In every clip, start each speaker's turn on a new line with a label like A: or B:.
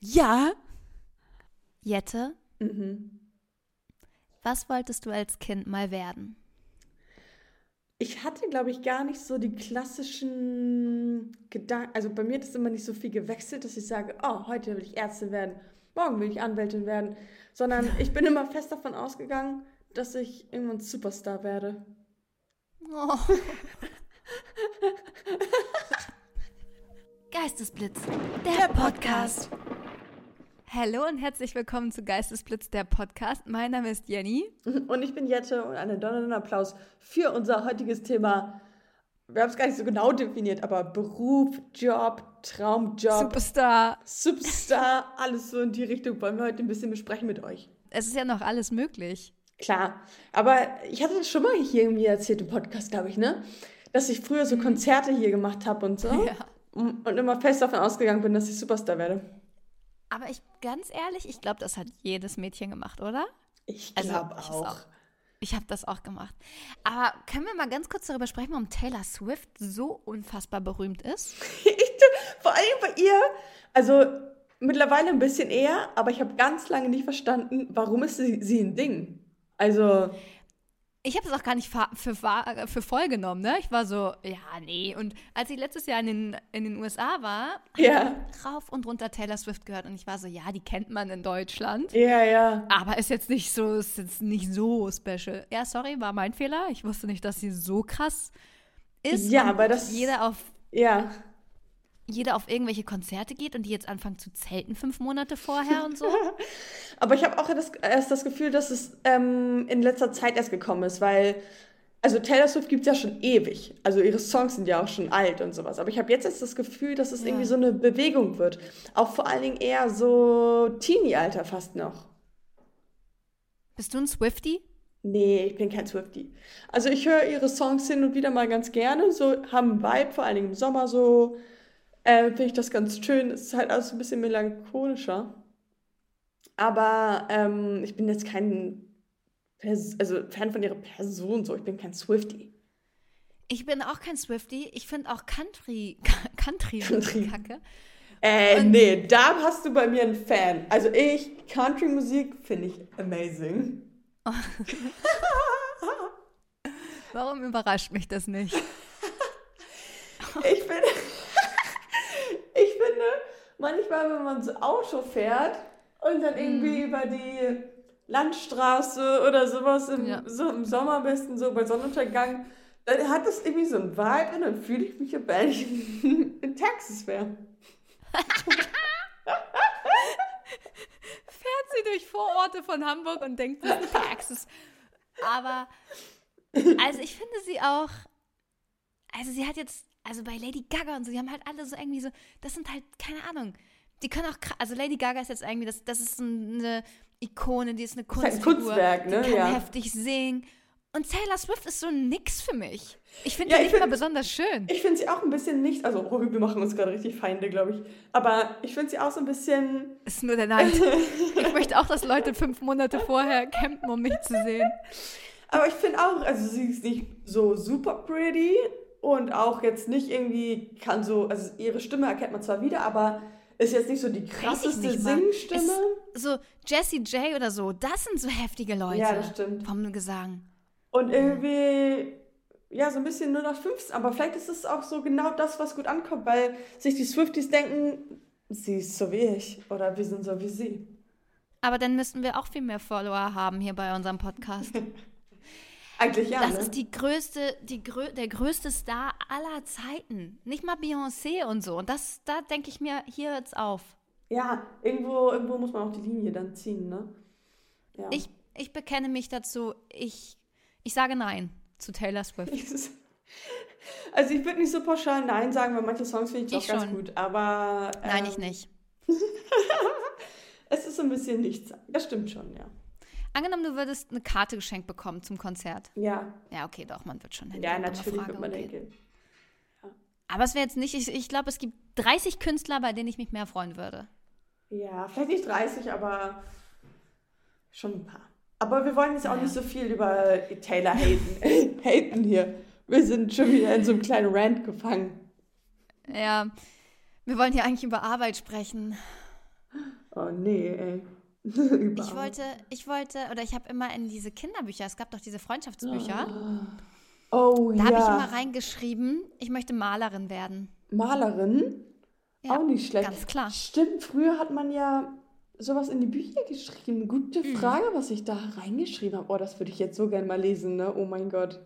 A: Ja. Jette,
B: Mhm.
A: was wolltest du als Kind mal werden?
B: Ich hatte, glaube ich, gar nicht so die klassischen Gedanken. Also bei mir hat es immer nicht so viel gewechselt, dass ich sage, oh, heute will ich Ärztin werden, morgen will ich Anwältin werden, sondern ich bin immer fest davon ausgegangen, dass ich irgendwann Superstar werde.
A: Oh. Geistesblitz, der, Podcast. Hallo und herzlich willkommen zu Geistesblitz, der Podcast. Mein Name ist Jenny.
B: Und ich bin Jette und einen donnernden Applaus für unser heutiges Thema. Wir haben es gar nicht so genau definiert, aber Beruf, Job, Traumjob,
A: Superstar.
B: Superstar, alles so in die Richtung wollen wir heute ein bisschen besprechen mit euch.
A: Es ist ja noch alles möglich.
B: Klar, aber ich hatte das schon mal hier irgendwie erzählt im Podcast, glaube ich, ne? Dass ich früher so Konzerte hier gemacht habe und so.
A: Ja.
B: Und und immer fest davon ausgegangen bin, dass ich Superstar werde.
A: Aber ich, ganz ehrlich, ich glaube, das hat jedes Mädchen gemacht, oder?
B: Ich
A: Also,
B: glaube
A: ich
B: auch.
A: auch. Ich habe das auch gemacht. Aber können wir mal ganz kurz darüber sprechen, warum Taylor Swift so unfassbar berühmt ist?
B: Ich, vor allem bei ihr, also mittlerweile ein bisschen eher, aber ich habe ganz lange nicht verstanden, warum ist sie, sie ein Ding? Also,
A: Ich habe das auch gar nicht für, für voll genommen, ne? Ich war so, ja, nee. Und als ich letztes Jahr in den, in den USA war,
B: ja,
A: rauf und runter Taylor Swift gehört und ich war so, ja, die kennt man in Deutschland.
B: ja, ja.
A: Aber ist jetzt nicht so, ist jetzt nicht so special. Ja, sorry, war mein Fehler. Ich wusste nicht, dass sie so krass ist.
B: Ja, aber das-
A: Jeder auf,
B: Ja,
A: jeder auf irgendwelche Konzerte geht und die jetzt anfangen zu zelten fünf Monate vorher und so.
B: aber ich habe auch das, erst das Gefühl, dass es ähm, in letzter Zeit erst gekommen ist, weil, also Taylor Swift gibt es ja schon ewig. Also ihre Songs sind ja auch schon alt und sowas. Aber ich habe jetzt erst das Gefühl, dass es
A: Ja.
B: irgendwie so eine Bewegung wird. Auch vor allen Dingen eher so Teenie-Alter fast noch.
A: Bist du ein Swifty?
B: Nee, ich bin kein Swiftie. Also ich höre ihre Songs hin und wieder mal ganz gerne, so haben Vibe, vor allen Dingen im Sommer so. Äh, Finde ich das ganz schön. Es ist halt alles ein bisschen melancholischer. Aber ähm, ich bin jetzt kein Pers also Fan von ihrer Person so. Ich bin kein Swiftie.
A: Ich bin auch kein Swifty. Ich finde auch Country, Country,
B: Country.
A: kacke.
B: Äh,
A: Und-
B: nee, da hast du bei mir einen Fan. Also ich, Country-Musik finde ich amazing.
A: Warum überrascht mich das nicht?
B: Ich finde, ich finde, manchmal, wenn man so Auto fährt und dann irgendwie über die Landstraße oder sowas, im,
A: Ja.
B: so im Sommer am besten so bei Sonnenuntergang, dann hat das irgendwie so ein Vibe und dann fühle ich mich, als wenn ich in Texas wäre.
A: Fährt sie durch Vororte von Hamburg und denkt, das ist Texas. Aber, also ich finde sie auch, also sie hat jetzt, also bei Lady Gaga und so, die haben halt alle so irgendwie so, das sind halt, keine Ahnung, die können auch, also Lady Gaga ist jetzt irgendwie, das, das ist eine Ikone, die ist eine Kunstfigur,
B: Kunstwerk, ne?
A: die kann
B: Ja.
A: heftig singen. Und Taylor Swift ist so nix für mich. Ich finde
B: Ja, ich
A: nicht mal
B: find-
A: besonders schön.
B: Ich finde sie auch ein bisschen nicht, also oh, wir machen uns gerade richtig Feinde, glaube ich. Aber ich finde sie auch so ein bisschen,
A: Ist nur der Neid. Ich möchte auch, dass Leute fünf Monate vorher campen, um mich zu sehen.
B: Aber ich finde auch, also sie ist nicht so super pretty und auch jetzt nicht irgendwie kann so, also ihre Stimme erkennt man zwar wieder, aber ist jetzt nicht so die krasseste. Singstimme.
A: So Jessie J oder so, das sind so heftige Leute.
B: Ja, das stimmt.
A: Vom Gesang.
B: Und irgendwie, ja, so ein bisschen nur nach 15. Aber vielleicht ist es auch so genau das, was gut ankommt, weil sich die Swifties denken, sie ist so wie ich oder wir sind so wie sie.
A: Aber dann müssten wir auch viel mehr Follower haben hier bei unserem Podcast.
B: Eigentlich ja,
A: Das
B: ne?
A: ist die größte, die grö der größte Star aller Zeiten. Nicht mal Beyoncé und so. Und das, da denke ich mir, hier hört's auf.
B: Ja, irgendwo, irgendwo muss man auch die Linie dann ziehen, ne? Ja.
A: Ich, ich bekenne mich dazu, ich, ich sage Nein zu Taylor Swift.
B: Also ich würde nicht so pauschal Nein sagen, weil manche Songs finde ich, auch ganz
A: schon.
B: gut. Aber
A: Nein,
B: ähm,
A: ich nicht.
B: Es ist so ein bisschen nichts. Das stimmt schon, ja.
A: Angenommen, du würdest eine Karte geschenkt bekommen zum Konzert.
B: Ja,
A: Ja, okay, doch, man wird schon hin.
B: ja natürlich wird man denken.
A: Aber es wäre jetzt nicht, ich, ich glaube, es gibt 30 Künstler, bei denen ich mich mehr freuen würde.
B: Ja, vielleicht nicht 30, aber schon ein paar. Aber wir wollen jetzt auch
A: Ja.
B: nicht so viel über Taylor haten, haten hier. Wir sind schon wieder in so einem kleinen Rant gefangen.
A: Ja, wir wollen hier eigentlich über Arbeit sprechen.
B: Oh nee, ey.
A: ich wollte, ich wollte, oder ich habe immer in diese Kinderbücher, es gab doch diese Freundschaftsbücher.
B: Oh
A: Da
B: ja.
A: habe ich immer reingeschrieben, ich möchte Malerin werden.
B: Malerin?
A: Ja,
B: Auch nicht schlecht.
A: Ganz klar.
B: Stimmt, früher hat man ja sowas in die Bücher geschrieben. Gute
A: Mhm.
B: Frage, was ich da reingeschrieben habe. Oh, das würde ich jetzt so gern mal lesen, ne? Oh mein Gott.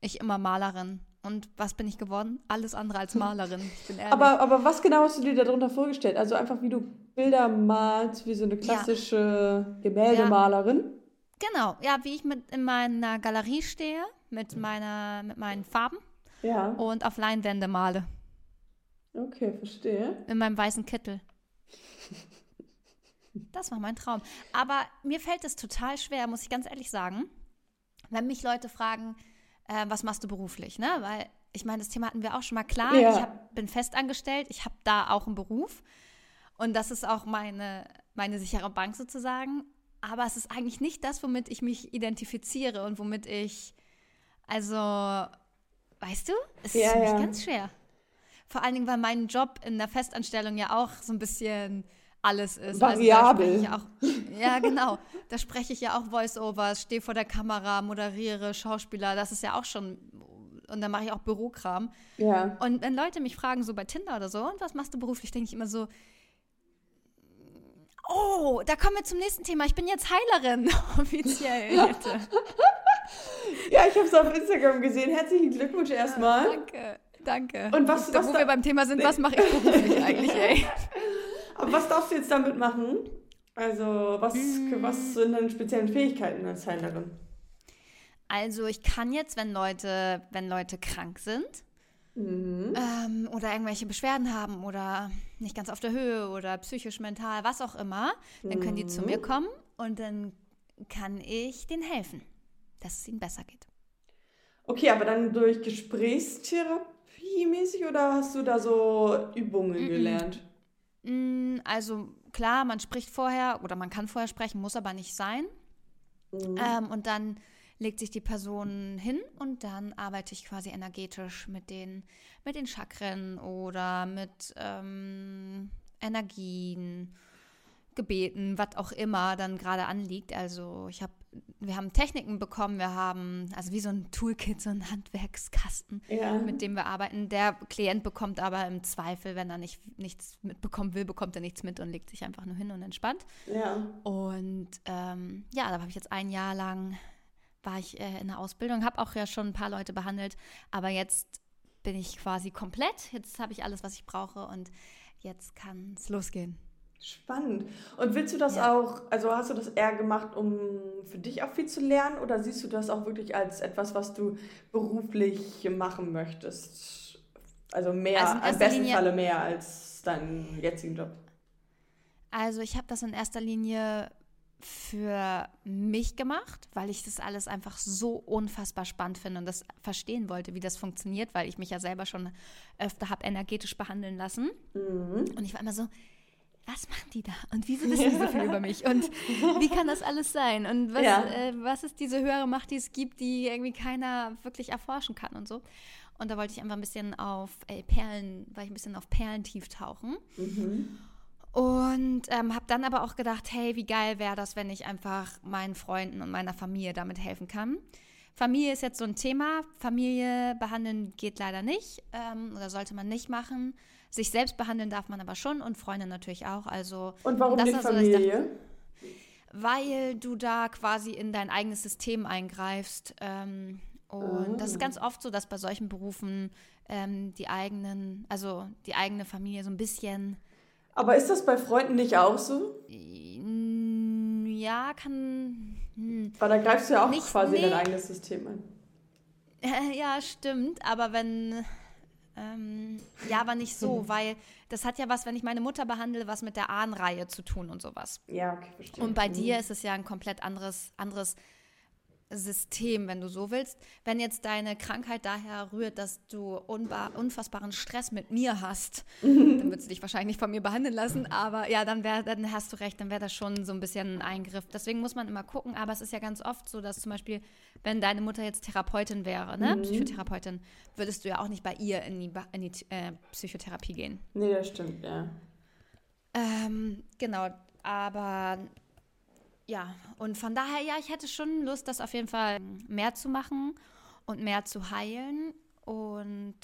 A: Ich immer Malerin. Und was bin ich geworden? Alles andere als Malerin. Ich bin ehrlich.
B: Aber, aber was genau hast du dir darunter vorgestellt? Also einfach, wie du Bilder malst, wie so eine klassische Gemäldemalerin?
A: genau, ja, wie ich mit in meiner Galerie stehe, mit, meiner, mit meinen Farben
B: Ja.
A: und auf Leinwände male.
B: Okay, verstehe.
A: In meinem weißen Kittel. Das war mein Traum. Aber mir fällt es total schwer, muss ich ganz ehrlich sagen, wenn mich Leute fragen, äh, was machst du beruflich, ne? Weil ich meine, das Thema hatten wir auch schon mal klar.
B: Ja.
A: Ich hab, bin festangestellt, ich habe da auch einen Beruf und das ist auch meine, meine sichere Bank sozusagen. Aber es ist eigentlich nicht das, womit ich mich identifiziere und womit ich, also, weißt du, es ist
B: Ja,
A: für mich
B: ja.
A: ganz schwer. Vor allen Dingen, weil mein Job in der Festanstellung ja auch so ein bisschen alles ist.
B: Variabel.
A: Also spreche ich auch, ja, genau. Da spreche ich ja auch Voice-Overs, stehe vor der Kamera, moderiere, Schauspieler. Das ist ja auch schon. Und dann mache ich auch Bürokram.
B: Ja.
A: Und wenn Leute mich fragen, so bei Tinder oder so, und was machst du beruflich, denke ich immer so. Oh, da kommen wir zum nächsten Thema. Ich bin jetzt Heilerin, offiziell.
B: Ja, ich habe es auf Instagram gesehen. Herzlichen Glückwunsch erstmal.
A: Danke, danke.
B: Und was- was
A: wo
B: da-
A: wir beim Thema sind, was mache ich beruflich eigentlich, ey?
B: Aber was darfst du jetzt damit machen? Also, was,
A: Mm.
B: was sind deine speziellen Fähigkeiten als Heilerin?
A: Also ich kann jetzt, wenn Leute, wenn Leute krank sind
B: Mhm.
A: ähm, oder irgendwelche Beschwerden haben oder nicht ganz auf der Höhe oder psychisch, mental, was auch immer, dann können die zu mir kommen und dann kann ich denen helfen, dass es ihnen besser geht.
B: Okay, aber dann durch Gesprächstherapie mäßig oder hast du da so Übungen gelernt?
A: Mm, Also klar, man spricht vorher oder man kann vorher sprechen, muss aber nicht sein. Ähm, und dann legt sich die Person hin und dann arbeite ich quasi energetisch mit den, mit den Chakren oder mit ähm, Energien, Gebeten, was auch immer dann gerade anliegt. Also ich habe, wir haben Techniken bekommen, wir haben also wie so ein Toolkit, so ein Handwerkskasten,
B: Ja.
A: mit dem wir arbeiten. Der Klient bekommt aber im Zweifel, wenn er nicht, nichts mitbekommen will, bekommt er nichts mit und legt sich einfach nur hin und entspannt.
B: Ja.
A: Und ähm, ja, da habe ich jetzt ein Jahr lang, war ich äh, in der Ausbildung, habe auch ja schon ein paar Leute behandelt, aber jetzt bin ich quasi komplett. Jetzt habe ich alles, was ich brauche und jetzt kann es losgehen.
B: Spannend. Und willst du das
A: Ja.
B: auch, also hast du das eher gemacht, um für dich auch viel zu lernen oder siehst du das auch wirklich als etwas, was du beruflich machen möchtest? Also mehr,
A: Also
B: im besten
A: Linie-
B: Falle mehr als deinen jetzigen Job.
A: Also ich habe das in erster Linie für mich gemacht, weil ich das alles einfach so unfassbar spannend finde und das verstehen wollte, wie das funktioniert, weil ich mich ja selber schon öfter habe energetisch behandeln lassen. Und ich war immer so, was machen die da? Und wieso wissen die so viel über mich? Und wie kann das alles sein? Und was,
B: Ja.
A: äh, was ist diese höhere Macht, die es gibt, die irgendwie keiner wirklich erforschen kann und so? Und da wollte ich einfach ein bisschen auf äh, Perlen, weil ich ein bisschen auf Perlentief tauchen. Und ähm, habe dann aber auch gedacht, hey, wie geil wäre das, wenn ich einfach meinen Freunden und meiner Familie damit helfen kann. Familie ist jetzt so ein Thema. Familie behandeln geht leider nicht ähm, oder sollte man nicht machen. Sich selbst behandeln darf man aber schon und Freunde natürlich auch. Also
B: Und warum
A: das
B: nicht
A: ich dachte,
B: Familie?
A: weil du da quasi in dein eigenes System eingreifst. Ähm, und das ist ganz oft so, dass bei solchen Berufen ähm, die eigenen, also die eigene Familie so ein bisschen
B: Aber ist das bei Freunden nicht auch so?
A: Ja, kann. Hm.
B: Weil da greifst du ja auch
A: Nicht-
B: quasi in
A: nee.
B: dein eigenes System ein.
A: Ja, stimmt, aber wenn. Ähm, ja, aber nicht so, weil das hat ja was, wenn ich meine Mutter behandle, was mit der Ahnenreihe zu tun und sowas.
B: Ja, okay, verstehe.
A: Und bei dir ist es ja ein komplett anderes, anderes System, wenn du so willst. Wenn jetzt deine Krankheit daher rührt, dass du unfassbaren Stress mit mir hast, dann würdest du dich wahrscheinlich nicht von mir behandeln lassen, aber ja, dann, wär, dann hast du recht, dann wäre das schon so ein bisschen ein Eingriff. Deswegen muss man immer gucken, aber es ist ja ganz oft so, dass zum Beispiel, wenn deine Mutter jetzt Therapeutin wäre, ne, Psychotherapeutin, würdest du ja auch nicht bei ihr in die, in die äh, Psychotherapie gehen.
B: Nee, das stimmt, ja.
A: Ähm, genau. aber ja, und von daher, ja, ich hätte schon Lust, das auf jeden Fall mehr zu machen und mehr zu heilen. Und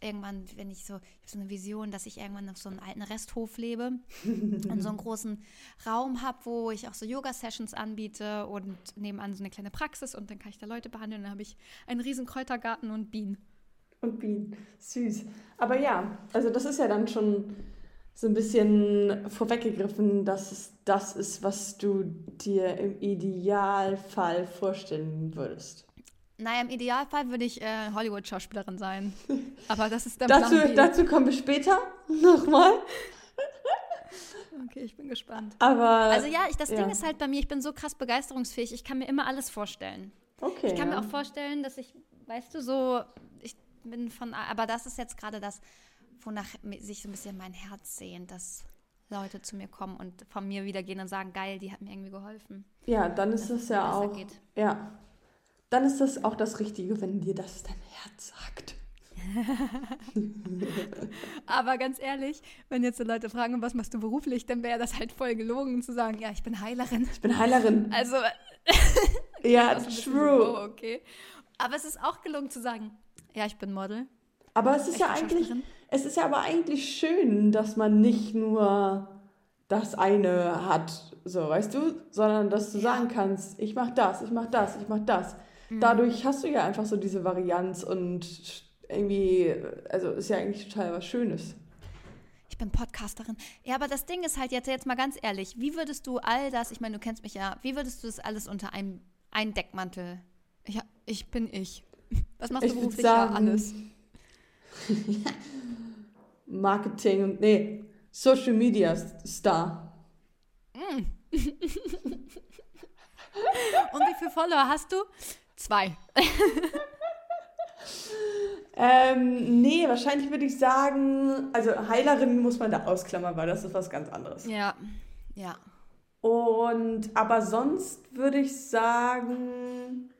A: irgendwann, wenn ich so, ich habe so eine Vision, dass ich irgendwann auf so einem alten Resthof lebe und so einen großen Raum habe, wo ich auch so Yoga-Sessions anbiete und nebenan so eine kleine Praxis und dann kann ich da Leute behandeln. Dann habe ich einen riesen Kräutergarten und Bienen.
B: Und Bienen, süß. Aber ja, also das ist ja dann schon so ein bisschen vorweggegriffen, dass es das ist, was du dir im Idealfall vorstellen würdest.
A: Naja, im Idealfall würde ich äh, Hollywood-Schauspielerin sein. Aber das ist der
B: dazu,
A: Plan B.
B: dazu kommen wir später nochmal.
A: Okay, ich bin gespannt.
B: Aber.
A: Also ja, ich, das
B: ja.
A: Ding ist halt bei mir, ich bin so krass begeisterungsfähig, ich kann mir immer alles vorstellen.
B: Okay.
A: Ich kann
B: ja.
A: mir auch vorstellen, dass ich, weißt du, so, ich bin von, aber das ist jetzt gerade das, wonach sich so ein bisschen mein Herz sehnt, dass Leute zu mir kommen und von mir wieder gehen und sagen, geil, die hat mir irgendwie geholfen.
B: Ja, dann ist das ja auch.
A: geht.
B: Ja. Dann ist das auch das Richtige, wenn dir das dein Herz sagt.
A: Aber ganz ehrlich, wenn jetzt so Leute fragen, was machst du beruflich, dann wäre das halt voll gelogen zu sagen, ja, ich bin Heilerin.
B: Ich bin Heilerin.
A: Also,
B: Ja, true.
A: So, oh, okay. Aber es ist auch gelungen zu sagen, ja, ich bin Model.
B: Aber es ist ja eigentlich,
A: Schauspielerin.
B: Es ist ja aber eigentlich schön, dass man nicht nur das eine hat, so, weißt du, sondern dass du sagen kannst, ich mach das, ich mach das, ich mach das.
A: Mhm.
B: Dadurch hast du ja einfach so diese Varianz und irgendwie, also ist ja eigentlich total was Schönes.
A: Ich bin Podcasterin. Ja, aber das Ding ist halt jetzt, jetzt mal ganz ehrlich, wie würdest du all das, ich meine, du kennst mich ja, wie würdest du das alles unter einem, einen Deckmantel? Ich, ich bin ich. Was machst
B: Ich
A: du
B: würd
A: beruflich?
B: sagen,
A: ja, alles.
B: Marketing und, nee, Social Media Star.
A: Und wie viele Follower hast du? Zwei.
B: Ähm, nee, wahrscheinlich würde ich sagen, also Heilerin muss man da ausklammern, weil das ist was ganz anderes.
A: Ja, ja.
B: Und aber sonst würde ich sagen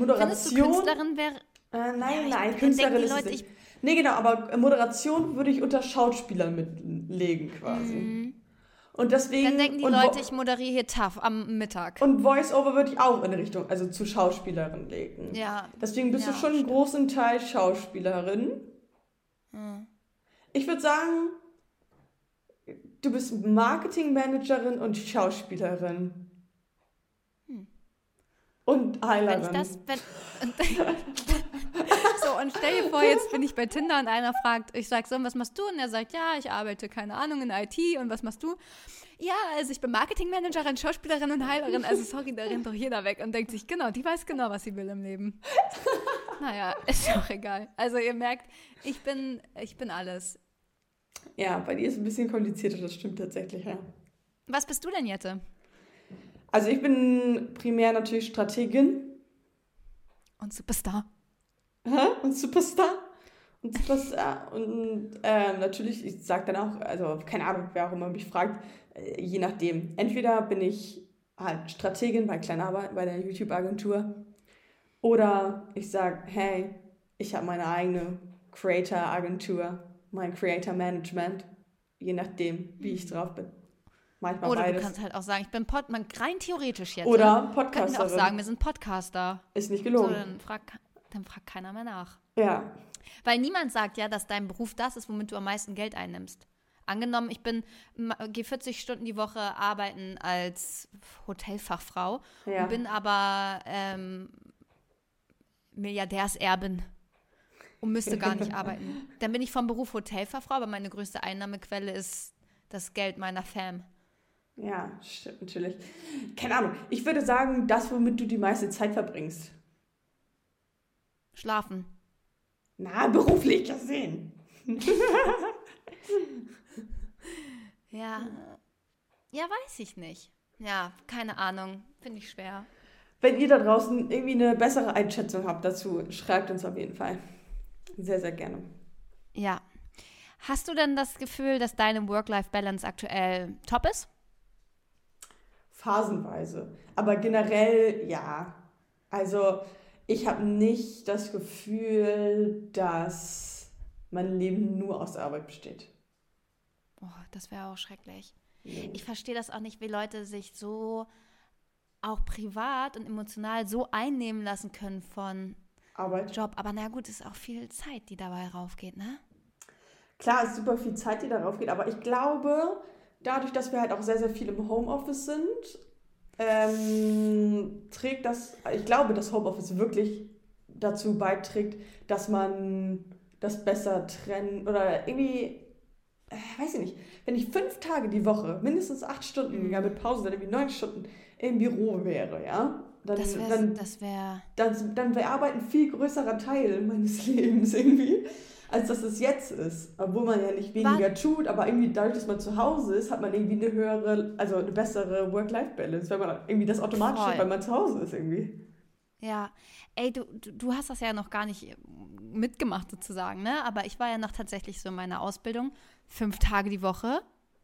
A: Findest du
B: Moderation.
A: Künstlerin wäre.
B: Äh,
A: Ja,
B: nein,
A: ich-
B: nein, Künstlerin ist
A: Leute,
B: nicht. Nee, genau, aber Moderation würde ich unter Schauspieler mitlegen quasi. Und deswegen
A: Mhm. Dann denken die
B: und,
A: Leute, ich moderiere hier TAF am Mittag.
B: und Voice-Over würde ich auch in Richtung, also zu Schauspielerin legen.
A: Ja.
B: Deswegen bist
A: Ja,
B: du schon einen großen Teil Schauspielerin.
A: Hm.
B: Ich würde sagen, du bist Marketingmanagerin und Schauspielerin. Und
A: Wenn
B: Heilerin.
A: ich das. Wenn, so, und stell dir vor, jetzt bin ich bei Tinder und einer fragt, ich sag so, und was machst du? Und er sagt, ja, ich arbeite, keine Ahnung, in IT und was machst du? Ja, also ich bin Marketingmanagerin, Schauspielerin und Heilerin. Also sorry, da rennt doch jeder weg und denkt sich, genau, die weiß genau, was sie will im Leben. Naja, ist auch egal. Also ihr merkt, ich bin, ich bin alles.
B: Ja, bei dir ist es ein bisschen komplizierter, das stimmt tatsächlich, ja.
A: Was bist du denn, Jette?
B: Also ich bin primär natürlich Strategin
A: Und Superstar.
B: Hä? und Superstar. Und Superstar. Und ähm, natürlich, ich sage dann auch, also keine Ahnung, wer auch immer mich fragt, äh, je nachdem. Entweder bin ich halt Strategin bei Kleinarbeit, bei der YouTube-Agentur. Oder ich sage, hey, ich habe meine eigene Creator-Agentur, mein Creator-Management. Je nachdem, wie ich drauf bin. Manchmal
A: Oder du
B: beides.
A: kannst halt auch sagen, ich bin Pod, man rein theoretisch jetzt.
B: Oder
A: Könnten wir auch sagen, wir sind Podcaster.
B: Ist nicht
A: So,
B: gelogen.
A: dann fragt dann fragt keiner mehr nach.
B: Ja.
A: Weil niemand sagt ja, dass dein Beruf das ist, womit du am meisten Geld einnimmst. Angenommen, ich bin, gehe 40 Stunden die Woche arbeiten als Hotelfachfrau
B: Ja.
A: und bin aber ähm, Milliardärserbin und müsste gar nicht arbeiten. Dann bin ich vom Beruf Hotelfachfrau, aber meine größte Einnahmequelle ist das Geld meiner Fam.
B: Ja, stimmt natürlich. Keine Ahnung. Ich würde sagen, das, womit du die meiste Zeit verbringst.
A: Schlafen.
B: Na, beruflich gesehen.
A: Ja. Ja, weiß ich nicht. Ja, keine Ahnung. Finde ich schwer.
B: Wenn ihr da draußen irgendwie eine bessere Einschätzung habt dazu, schreibt uns auf jeden Fall. Sehr, sehr gerne.
A: Ja. Hast du denn das Gefühl, dass deine Work-Life-Balance aktuell top ist?
B: Phasenweise. Aber generell ja. Also ich habe nicht das Gefühl, dass mein Leben nur aus Arbeit besteht.
A: Oh, das wäre auch schrecklich. Ich verstehe das auch nicht, wie Leute sich so auch privat und emotional so einnehmen lassen können von
B: Arbeit.
A: Job. Aber na gut, ist auch viel Zeit, die dabei raufgeht, ne?
B: Klar, es ist super viel Zeit, die darauf geht, aber ich glaube, dadurch, dass wir halt auch sehr, sehr viel im Homeoffice sind, ähm, trägt das, ich glaube, dass Homeoffice wirklich dazu beiträgt, dass man das besser trennt oder irgendwie, äh, weiß ich nicht, wenn ich fünf Tage die Woche, mindestens acht Stunden, ja mit Pause dann irgendwie neun Stunden im Büro wäre, ja, dann,
A: Das wäre,
B: dann,
A: das wäre,
B: dann, dann wäre Arbeit ein viel größerer Teil meines Lebens irgendwie, als dass es jetzt ist. Obwohl man ja nicht weniger tut, aber irgendwie dadurch, dass man zu Hause ist, hat man irgendwie eine höhere, also eine bessere Work-Life-Balance, weil man irgendwie das automatisch
A: Voll.
B: hat, weil man zu Hause ist irgendwie.
A: ja. Ey, du, du, hast das ja noch gar nicht mitgemacht sozusagen, ne? Aber ich war ja noch tatsächlich so in meiner Ausbildung fünf Tage die Woche,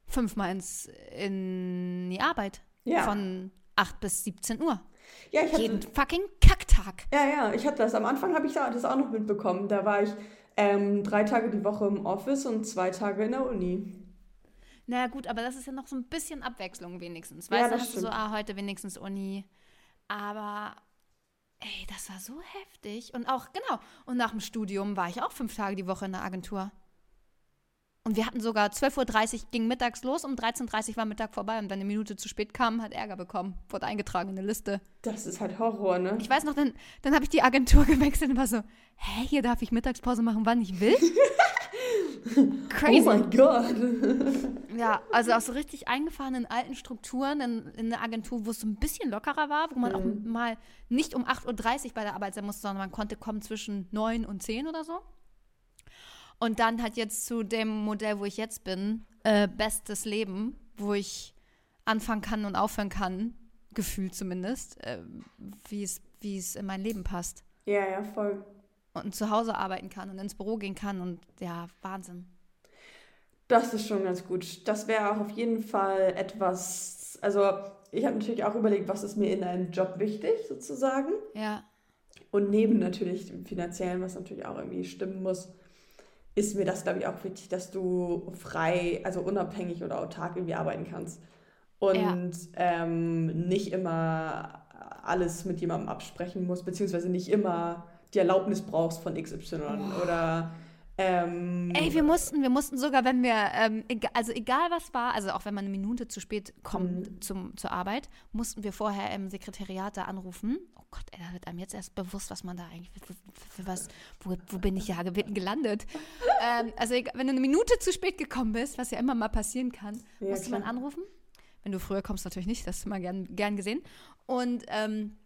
A: fünfmal ins, in die Arbeit.
B: Ja.
A: Von 8 bis 17 Uhr.
B: Ja, ich hatte,
A: Jeden fucking Kacktag.
B: ja, ja, ich hatte das. Am Anfang habe ich da- das auch noch mitbekommen. Da war ich ähm, drei Tage die Woche im Office und zwei Tage in der Uni.
A: Na gut, aber das ist ja noch so ein bisschen Abwechslung wenigstens.
B: Ja,
A: Weißt du,
B: das
A: du so,
B: stimmt.
A: ah, heute wenigstens Uni. Aber, ey, das war so heftig. Und auch, genau, und nach dem Studium war ich auch fünf Tage die Woche in der Agentur. Und wir hatten sogar 12.30 Uhr ging mittags los, um 13.30 Uhr war Mittag vorbei. Und wenn eine Minute zu spät kam, hat Ärger bekommen. Wurde eingetragen in eine Liste.
B: Das ist halt Horror, ne?
A: Ich weiß noch, dann, dann habe ich die Agentur gewechselt und war so, hä, hier darf ich Mittagspause machen, wann ich will? Crazy.
B: Oh mein Gott.
A: Ja, also auch so richtig eingefahren in alten Strukturen, in, in einer Agentur, wo es so ein bisschen lockerer war, wo man auch mal nicht um 8.30 Uhr bei der Arbeit sein musste, sondern man konnte kommen zwischen 9 und 10 oder so. Und dann halt jetzt zu dem Modell, wo ich jetzt bin, äh, bestes Leben, wo ich anfangen kann und aufhören kann, gefühlt zumindest, äh, wie es wie es in mein Leben passt.
B: Ja, ja, voll.
A: Und zu Hause arbeiten kann und ins Büro gehen kann und ja, Wahnsinn.
B: Das ist schon ganz gut. Das wäre auch auf jeden Fall etwas. Also, ich habe natürlich auch überlegt, was ist mir in einem Job wichtig, sozusagen.
A: Ja,
B: Und neben natürlich dem finanziellen, was natürlich auch irgendwie stimmen muss, ist mir das, glaube ich, auch wichtig, dass du frei, also unabhängig oder autark irgendwie arbeiten kannst. Und ähm, nicht immer alles mit jemandem absprechen musst, beziehungsweise nicht immer die Erlaubnis brauchst von XY oder ähm,
A: Ey, wir mussten, wir mussten sogar, wenn wir, ähm, also egal was war, also auch wenn man eine Minute zu spät kommt zum, zur Arbeit, mussten wir vorher im Sekretariat da anrufen. Oh Gott, ey, da wird einem jetzt erst bewusst, was man da eigentlich, für, für, für was, wo, wo bin ich ja ge- gelandet? ähm, also wenn du eine Minute zu spät gekommen bist, was ja immer mal passieren kann,
B: Ja,
A: musste man
B: klar.
A: anrufen. Wenn du früher kommst, natürlich nicht, das ist immer gern, gern gesehen. Und, ähm,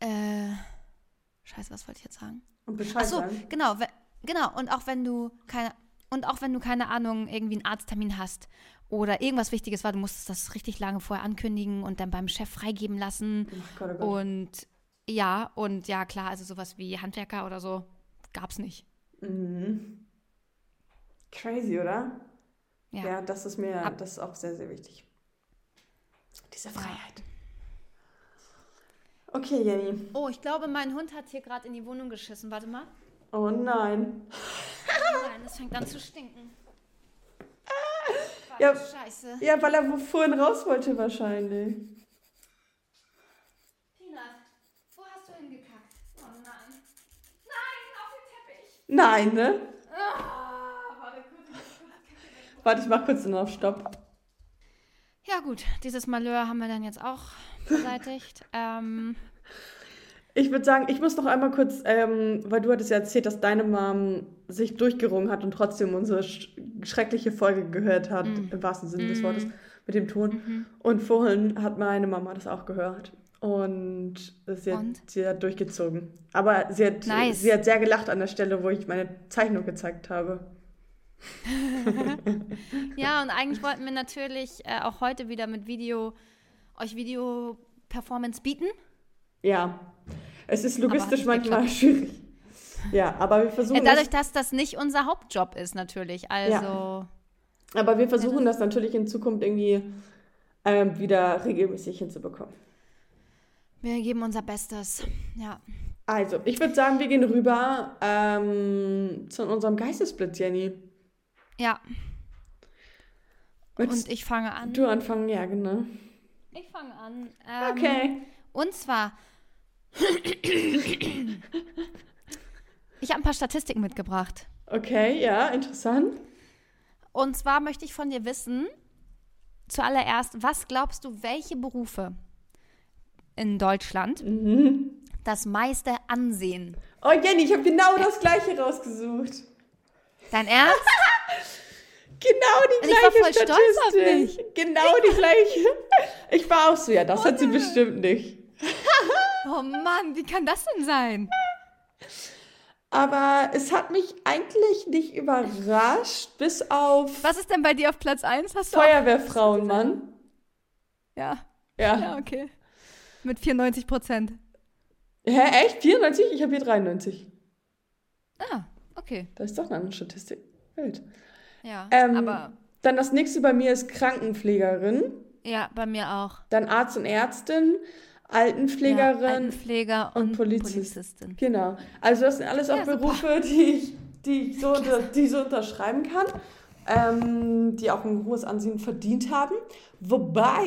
A: äh, scheiße, was wollte ich jetzt sagen?
B: und Bescheid
A: Ach so,
B: sagen.
A: genau, genau. Und auch wenn du keine und auch wenn du keine Ahnung irgendwie einen Arzttermin hast oder irgendwas Wichtiges war, du musstest das richtig lange vorher ankündigen und dann beim Chef freigeben lassen.
B: Oh Gott, oh Gott.
A: Und ja, und ja klar, also sowas wie Handwerker oder so gab's nicht.
B: Mhm. Crazy, oder?
A: Ja.
B: Ja, das ist mir, das ist auch sehr, sehr wichtig. Diese Freiheit. Okay, Jenny.
A: Oh, ich glaube, mein Hund hat hier gerade in die Wohnung geschissen. Warte mal.
B: Oh nein.
A: Nein, das fängt an zu stinken.
B: Ja.
A: Scheiße.
B: Ja, weil er wo vorhin raus wollte wahrscheinlich.
A: Peanut, wo hast du hingekackt? Oh nein. Nein, auf den Teppich.
B: Nein, ne?
A: Ah, warte kurz, ich.
B: Warte, mach kurz den auf Stopp.
A: Ja gut, dieses Malheur haben wir dann jetzt auch beseitigt. ähm,
B: Ich würde sagen, ich muss noch einmal kurz, ähm, weil du hattest ja erzählt, dass deine Mom sich durchgerungen hat und trotzdem unsere sch schreckliche Folge gehört hat,
A: Mm.
B: im wahrsten Sinne des
A: Mm.
B: Wortes, mit dem Ton.
A: mhm.
B: Und vorhin hat meine Mama das auch gehört. Und sie hat,
A: Und?
B: sie hat durchgezogen. Aber sie hat,
A: Nice.
B: sie hat sehr gelacht an der Stelle, wo ich meine Zeichnung gezeigt habe.
A: Ja, und eigentlich wollten wir natürlich äh, auch heute wieder mit Video euch Video-Performance bieten.
B: Ja, es ist logistisch manchmal schwierig. Ja, aber wir versuchen
A: Äh, dadurch,
B: das,
A: dass das nicht unser Hauptjob ist, natürlich. Also,
B: aber wir versuchen das natürlich in Zukunft irgendwie ähm, wieder regelmäßig hinzubekommen.
A: wir geben unser Bestes. Ja.
B: Also, ich würde sagen, wir gehen rüber ähm, zu unserem Geistesblitz, Jenny.
A: Ja.
B: Willst
A: Und ich fange an.
B: du anfangen? Ja, genau.
A: Ich fange an. Ähm,
B: Okay.
A: Und zwar. Ich habe ein paar Statistiken mitgebracht.
B: Okay, ja, interessant.
A: Und zwar möchte ich von dir wissen, zuallererst, was glaubst du, welche Berufe in Deutschland
B: Mhm.
A: das meiste ansehen?
B: Oh, Jenny, ich habe genau das gleiche rausgesucht.
A: Dein Ernst?
B: Genau die
A: Und ich war
B: gleiche
A: voll stolz auf
B: Statistik. Genau die gleiche. Ich war auch so, ja, das hat sie
A: Ohne.
B: bestimmt nicht.
A: Oh Mann, wie kann das denn sein?
B: Aber es hat mich eigentlich nicht überrascht, bis auf
A: Was ist denn bei dir auf Platz 1? Hast du auch-
B: Feuerwehrfrauen, Mann.
A: Ja,
B: Ja.
A: ja, okay. Mit 94 Prozent.
B: Hä, echt? 94? Ich habe hier 93.
A: Ah, okay.
B: Das ist doch eine andere Statistik. Wild.
A: Ja,
B: Ähm,
A: aber
B: Dann das nächste bei mir ist Krankenpflegerin,
A: ja, bei mir auch.
B: dann Arzt und Ärztin,
A: Ja,
B: Altenpflegerin.
A: Altenpfleger und,
B: und Polizist.
A: Polizistin.
B: Genau. Also das sind alles auch
A: Ja.
B: Berufe, die ich, die ich so, die ich so unterschreiben kann, ähm, die auch ein hohes Ansehen verdient haben. Wobei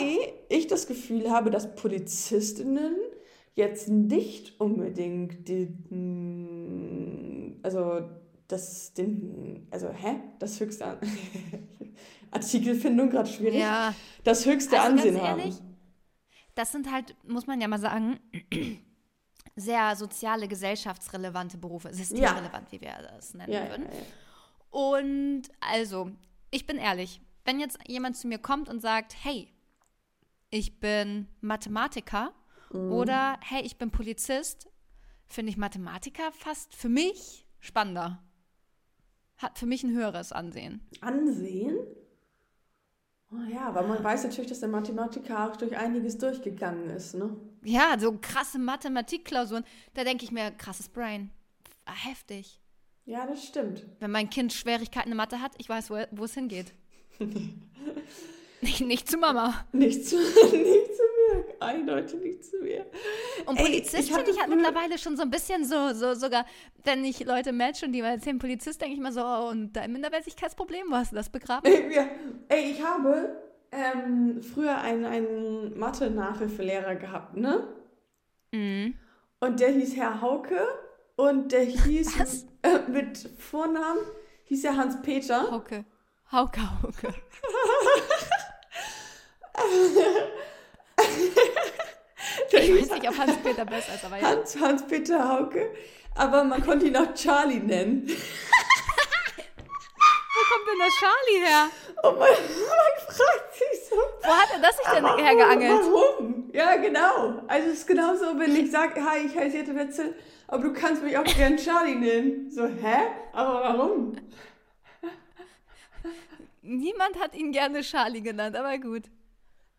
B: ich das Gefühl habe, dass Polizistinnen jetzt nicht unbedingt den, also das, den, also hä, das höchste Artikelfindung gerade schwierig,
A: Ja,
B: das höchste
A: Also ganz
B: Ansehen
A: ehrlich,
B: haben.
A: Das sind halt, muss man ja mal sagen, sehr soziale, gesellschaftsrelevante Berufe. Systemrelevant, wie wir das nennen
B: Ja, ja,
A: würden.
B: ja.
A: Und also, ich bin ehrlich, wenn jetzt jemand zu mir kommt und sagt, hey, ich bin Mathematiker
B: Mhm.
A: oder hey, ich bin Polizist, finde ich Mathematiker fast für mich spannender. Hat für mich ein höheres Ansehen.
B: Ansehen? Oh ja, weil man weiß natürlich, dass der Mathematiker auch durch einiges durchgegangen ist, ne?
A: Ja, so krasse Mathematikklausuren, da denke ich mir, krasses Brain. Ah, Heftig.
B: Ja, das stimmt.
A: Wenn mein Kind Schwierigkeiten in Mathe hat, ich weiß, wo, es hingeht. nicht, nicht zu Mama.
B: Nicht zu, nicht zu. Eindeutig nicht zu mir.
A: Und Polizist
B: ich
A: finde ich
B: früher-
A: mittlerweile schon so ein bisschen so, so sogar, wenn ich Leute matche und die mal erzählen Polizist, denke ich mal so, oh, und dein Minderwertigkeitsproblem, wo hast du das begraben?
B: Ey, ja. Ey ich habe ähm, früher einen, einen Mathe-Nachhilfelehrer gehabt, ne?
A: Mhm.
B: Und der hieß Herr Hauke und der hieß äh, mit Vornamen hieß er Hans-Peter.
A: Hauke. Hauke, Hauke. Ich weiß nicht, ob Hans-Peter besser ist, aber ja.
B: Hans, Hans-Peter Hauke. Aber man konnte ihn auch Charlie nennen.
A: Wo kommt denn der Charlie her?
B: Und man, man fragt sich so,
A: Wo hat er das sich denn
B: warum,
A: hergeangelt?
B: Warum? Ja, genau. Also es ist genauso, wenn ich sage, hi, ich heiße Jette Wetzel, aber du kannst mich auch gern Charlie nennen. So, hä? Aber warum?
A: Niemand hat ihn gerne Charlie genannt, aber gut.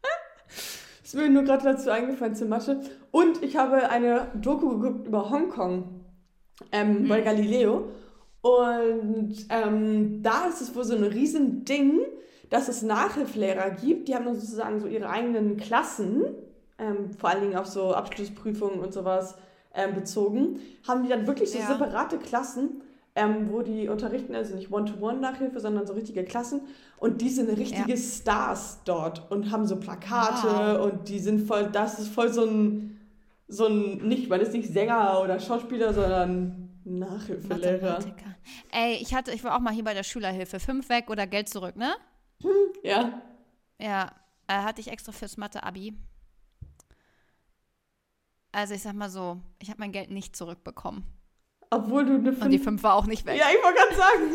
B: Ist mir nur gerade dazu eingefallen zur Mathe. Und ich habe eine Doku geguckt über Hongkong ähm,
A: Mhm.
B: bei Galileo. Und ähm, da ist es wohl so ein Riesending, dass es Nachhilfelehrer gibt. Die haben dann sozusagen so ihre eigenen Klassen, ähm, vor allen Dingen auf so Abschlussprüfungen und sowas ähm, bezogen. Haben die dann wirklich so
A: Ja.
B: separate Klassen, ähm, wo die unterrichten, also nicht One-to-One-Nachhilfe, sondern so richtige Klassen. Und die sind richtige Stars dort und haben so Plakate und die sind voll, das ist voll so ein, so ein, nicht, man ist nicht Sänger oder Schauspieler, sondern Nachhilfelehrer.
A: Ey, ich hatte, ich war auch mal hier bei der Schülerhilfe. Fünf weg oder Geld zurück, ne?
B: Ja.
A: Ja, äh, hatte ich extra fürs Mathe-Abi. Also ich sag mal so, ich habe mein Geld nicht zurückbekommen.
B: Obwohl du eine
A: Und die
B: fünf-
A: fünf war auch nicht weg.
B: Ja, ich wollte gerade sagen.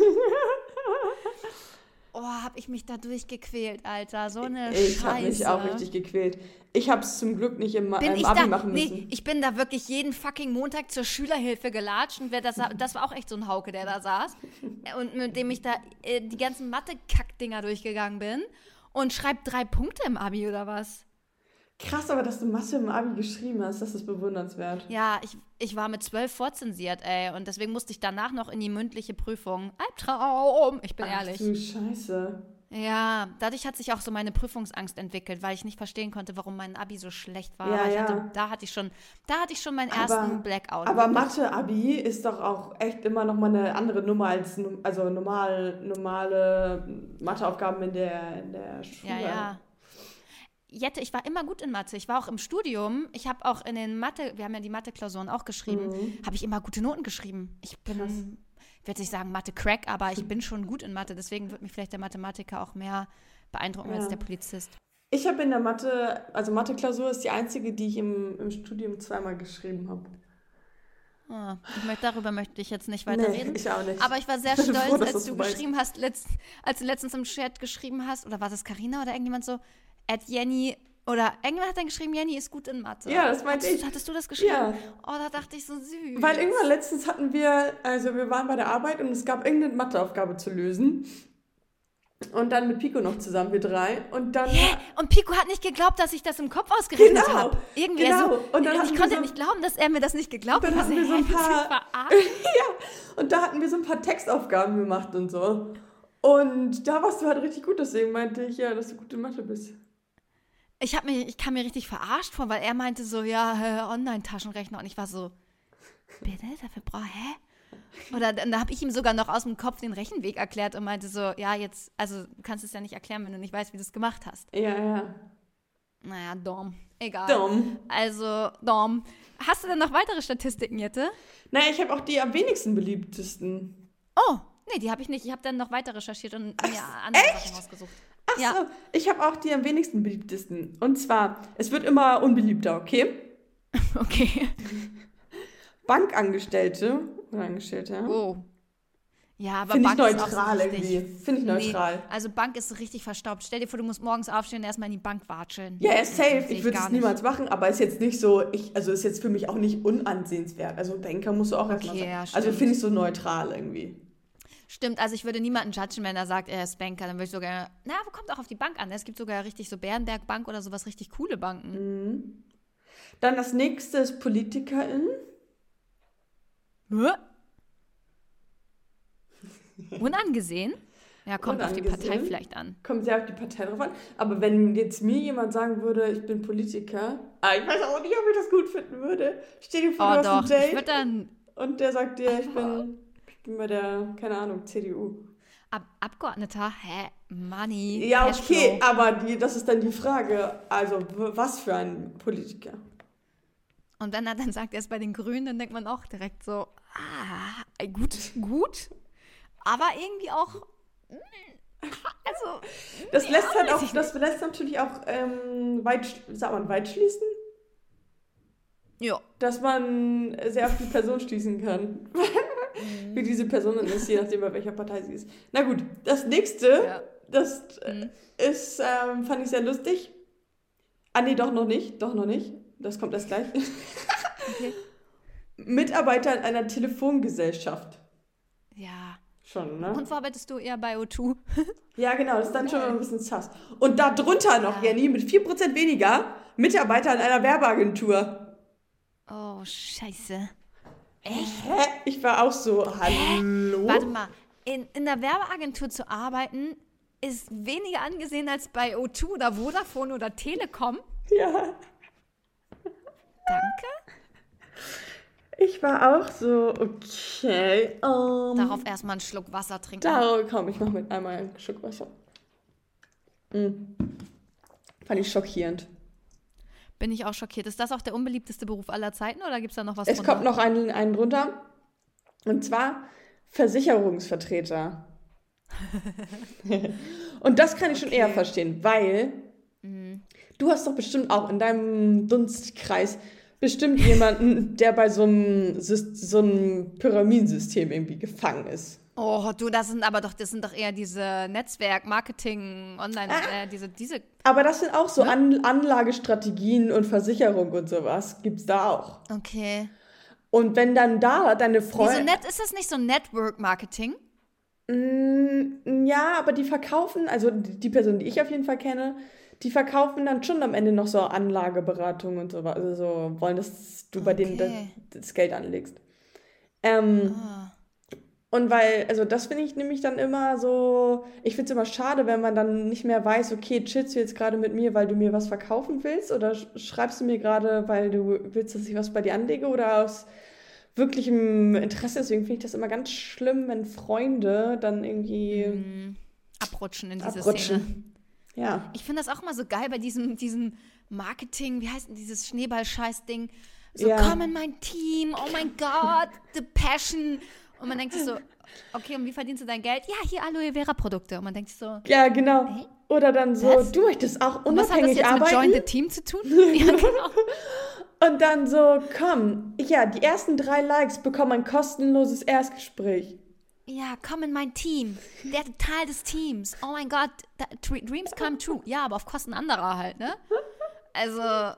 A: Oh, hab ich mich da durchgequält, Alter. So eine
B: Ich
A: Scheiße.
B: habe mich auch richtig gequält. Ich habe es zum Glück nicht im,
A: bin
B: im
A: ich
B: Abi
A: da,
B: machen
A: nee,
B: müssen.
A: ich bin da wirklich jeden fucking Montag zur Schülerhilfe gelatscht und wer das, das war auch echt so ein Hauke, der da saß und mit dem ich da äh, die ganzen Mathe-Kack-Dinger durchgegangen bin und schreibt drei Punkte im Abi oder was?
B: Krass, aber dass du Masse im Abi geschrieben hast, das ist bewundernswert.
A: Ja, ich, ich war mit zwölf vorzensiert, ey, und deswegen musste ich danach noch in die mündliche Prüfung. Albtraum, ich bin
B: Ach
A: ehrlich.
B: du Scheiße.
A: Ja, dadurch hat sich auch so meine Prüfungsangst entwickelt, weil ich nicht verstehen konnte, warum mein Abi so schlecht war.
B: Ja, ja.
A: hatte, da hatte ich schon, da hatte ich schon meinen
B: Aber-
A: ersten Blackout.
B: Aber. Mathe-Abi ist doch auch echt immer noch mal eine andere Nummer als also normal, normale Matheaufgaben in der, in der Schule.
A: Ja, ja. Jette, ich war immer gut in Mathe. Ich war auch im Studium. Ich habe auch in den Mathe, wir haben ja die Mathe-Klausuren auch geschrieben,
B: Mhm.
A: habe ich immer gute Noten geschrieben. Ich bin,
B: Krass.
A: ich werde nicht sagen Mathe-Crack, aber ich bin schon gut in Mathe. Deswegen wird mich vielleicht der Mathematiker auch mehr beeindrucken als
B: Ja.
A: der Polizist.
B: Ich habe in der Mathe, also Mathe-Klausur ist die einzige, die ich im, im Studium zweimal geschrieben habe.
A: Ah, ich möchte, darüber möchte ich jetzt nicht weiter
B: Nee,
A: reden.
B: ich auch nicht.
A: Aber ich war sehr stolz,
B: froh,
A: als du geschrieben hast, letzt, als du letztens im Chat geschrieben hast, oder war das Karina oder irgendjemand so, at Jenny, oder irgendjemand hat dann geschrieben, Jenny ist gut in Mathe.
B: Ja, das meinte
A: hattest,
B: ich.
A: Hattest du das geschrieben?
B: Ja.
A: Oh, da dachte ich so süß.
B: Weil irgendwann letztens hatten wir, also wir waren bei der Arbeit und es gab irgendeine Matheaufgabe zu lösen. Und dann mit Pico noch zusammen, wir drei. Und dann.
A: Hä? Und Pico hat nicht geglaubt, dass ich das im Kopf ausgerechnet
B: Genau,
A: habe. Irgendwie
B: genau.
A: so.
B: Und dann
A: ich konnte
B: so-
A: nicht glauben, dass er mir das nicht geglaubt
B: Dann
A: hat.
B: hatten wir so ein paar-
A: verarschen?
B: Und da hatten wir so ein paar Textaufgaben gemacht und so. Und da warst du halt richtig gut, deswegen meinte ich ja, dass du gut in Mathe bist.
A: Ich, hab mir, ich kam mir richtig verarscht vor, weil er meinte so, ja, Online-Taschenrechner. Und ich war so, bitte? Dafür brauche hä? Oder dann da habe ich ihm sogar noch aus dem Kopf den Rechenweg erklärt und meinte so, ja, jetzt, also du kannst es ja nicht erklären, wenn du nicht weißt, wie du es gemacht hast.
B: Ja, ja.
A: Naja, dumm. Egal.
B: Dumm.
A: Also, dumm. Hast du denn noch weitere Statistiken, Jette?
B: Naja, ich habe auch die am wenigsten beliebtesten.
A: Oh, nee, die habe ich nicht. Ich habe dann noch weiter recherchiert und mir andere Sachen rausgesucht.
B: Ach
A: Ja.
B: so, ich habe auch die am wenigsten beliebtesten. Und zwar, es wird immer unbeliebter, okay?
A: Okay.
B: Bankangestellte oder Angestellte, ja?
A: Oh. Ja, aber
B: Finde ich
A: Bank ist auch so
B: neutral
A: richtig-
B: irgendwie. Finde ich neutral.
A: Nee, also Bank ist richtig verstaubt. Stell dir vor, du musst morgens aufstehen und erstmal in die Bank watscheln.
B: Ja, ist safe. Ich würde es niemals machen, aber ist jetzt nicht so, ich, also ist jetzt für mich auch nicht unansehenswert. Also Banker musst du auch erstmal
A: Okay, ja,
B: also finde ich so neutral irgendwie.
A: Stimmt, also ich würde niemanden judgen, wenn er sagt, er ist Banker. Dann würde ich sogar, na, wo kommt auch auf die Bank an? Es gibt sogar richtig so Bärenberg Bank oder sowas, richtig coole Banken.
B: Dann das nächste ist Politikerin.
A: Hä? Unangesehen? Ja, kommt auf die
B: Unangesehen.
A: Partei vielleicht an.
B: Kommt sehr auf die Partei drauf an. Aber wenn jetzt mir jemand sagen würde, ich bin Politiker, ah, ich weiß auch nicht, ob ich das gut finden würde. Stell dir vor,
A: Oh
B: du hast
A: doch,
B: ein
A: ich
B: Date
A: würde dann
B: und der sagt dir, ich bin, ich bin bei der, keine Ahnung, CDU.
A: Ab Abgeordneter, hä? Money.
B: Ja,
A: Cashflow.
B: okay, aber die, das ist dann die Frage. Also, was für ein Politiker?
A: Und wenn er dann sagt, er ist bei den Grünen, dann denkt man auch direkt so, ah, ey, gut, gut. Aber irgendwie auch, mm, also,
B: Das lässt halt auch, das lässt natürlich auch ähm, weit, sagt man, weit schließen,
A: ja.
B: dass man sehr auf die Person schließen kann. Wie diese Person dann ist, je nachdem, bei welcher Partei sie ist. Na gut, das nächste,
A: Ja.
B: das äh,
A: Mhm.
B: ist, ähm, fand ich sehr lustig. Ah, nee, doch noch nicht, doch noch nicht. Das kommt erst gleich.
A: Okay.
B: Mitarbeiter in einer Telefongesellschaft.
A: Ja.
B: Schon, ne?
A: Und wo arbeitest du eher bei O2?
B: Ja, genau, das ist dann schon mal ein bisschen sass. Und da drunter noch,
A: Ja.
B: Jenny, mit 4% weniger Mitarbeiter in einer Werbeagentur.
A: Oh, scheiße. Echt?
B: Hä? Ich war auch so, hallo?
A: Warte mal, in, in der Werbeagentur zu arbeiten ist weniger angesehen als bei O2 oder Vodafone oder Telekom.
B: Ja,
A: Danke.
B: ich war auch so, okay. Ähm,
A: Darauf erstmal einen Schluck Wasser trinken.
B: da, komm, ich mach mit einmal einen Schluck Wasser. Mm. Fand ich schockierend.
A: Bin ich auch schockiert. Ist das auch der unbeliebteste Beruf aller Zeiten oder gibt es da noch was
B: Es
A: drunter?
B: kommt noch einen, einen drunter. Und zwar Versicherungsvertreter. Und das kann ich schon eher verstehen, weil du hast doch bestimmt auch in deinem Dunstkreis bestimmt jemanden, der bei so einem, so einem Pyramidensystem irgendwie gefangen ist.
A: Oh, du, das sind aber doch, das sind doch eher diese Netzwerk, Marketing, Online,
B: Ah.
A: äh, diese, diese.
B: Aber das sind auch so
A: Ne?
B: An Anlagestrategien und Versicherung und sowas. Gibt's da auch.
A: Okay.
B: Und wenn dann da deine
A: Wieso
B: Freunde.
A: net, ist das nicht so Network Marketing?
B: Mm, Ja, aber die verkaufen, also die Person, die ich auf jeden Fall kenne, die verkaufen dann schon am Ende noch so Anlageberatung und so, also so wollen, dass du bei denen das,
A: Okay.
B: das Geld anlegst. Ähm,
A: Ah.
B: Und weil, also das finde ich nämlich dann immer so, ich finde es immer schade, wenn man dann nicht mehr weiß, okay, chillst du jetzt gerade mit mir, weil du mir was verkaufen willst oder schreibst du mir gerade, weil du willst, dass ich was bei dir anlege oder aus wirklichem Interesse. Deswegen finde ich das immer ganz schlimm, wenn Freunde dann irgendwie
A: Mhm. Abrutschen in diese
B: abrutschen.
A: Szene.
B: Ja.
A: Ich finde das auch immer so geil bei diesem, diesem Marketing, wie heißt denn dieses Schneeball-Scheiß-Ding? So,
B: Ja.
A: komm in mein Team, oh mein Gott, the passion. Und man denkt sich so, okay, und wie verdienst du dein Geld? Ja, hier Aloe Vera-Produkte. Und man denkt sich so,
B: Ja, genau.
A: Hä?
B: Oder dann so,
A: Was?
B: du möchtest auch
A: und was hat das
B: unabhängig
A: jetzt mit
B: arbeiten.
A: Join the Team zu tun? ja, genau.
B: Und dann so, komm, ja, die ersten drei Likes bekommen ein kostenloses Erstgespräch.
A: Ja, komm in mein Team. Werde Teil des Teams. Oh mein Gott, Dreams come true. Ja, aber auf Kosten anderer halt, ne? Also,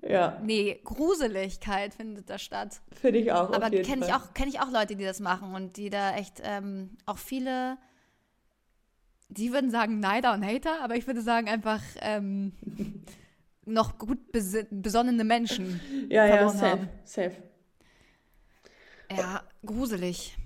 B: Ja,
A: nee, Gruseligkeit findet da statt.
B: finde ich auch.
A: Aber kenne ich, auch- kenn ich auch Leute, die das machen und die da echt ähm, auch viele, die würden sagen Neider und Hater, aber ich würde sagen einfach ähm, noch gut besonnene Menschen.
B: Ja, ja, safe,
A: haben.
B: safe.
A: Ja, gruselig.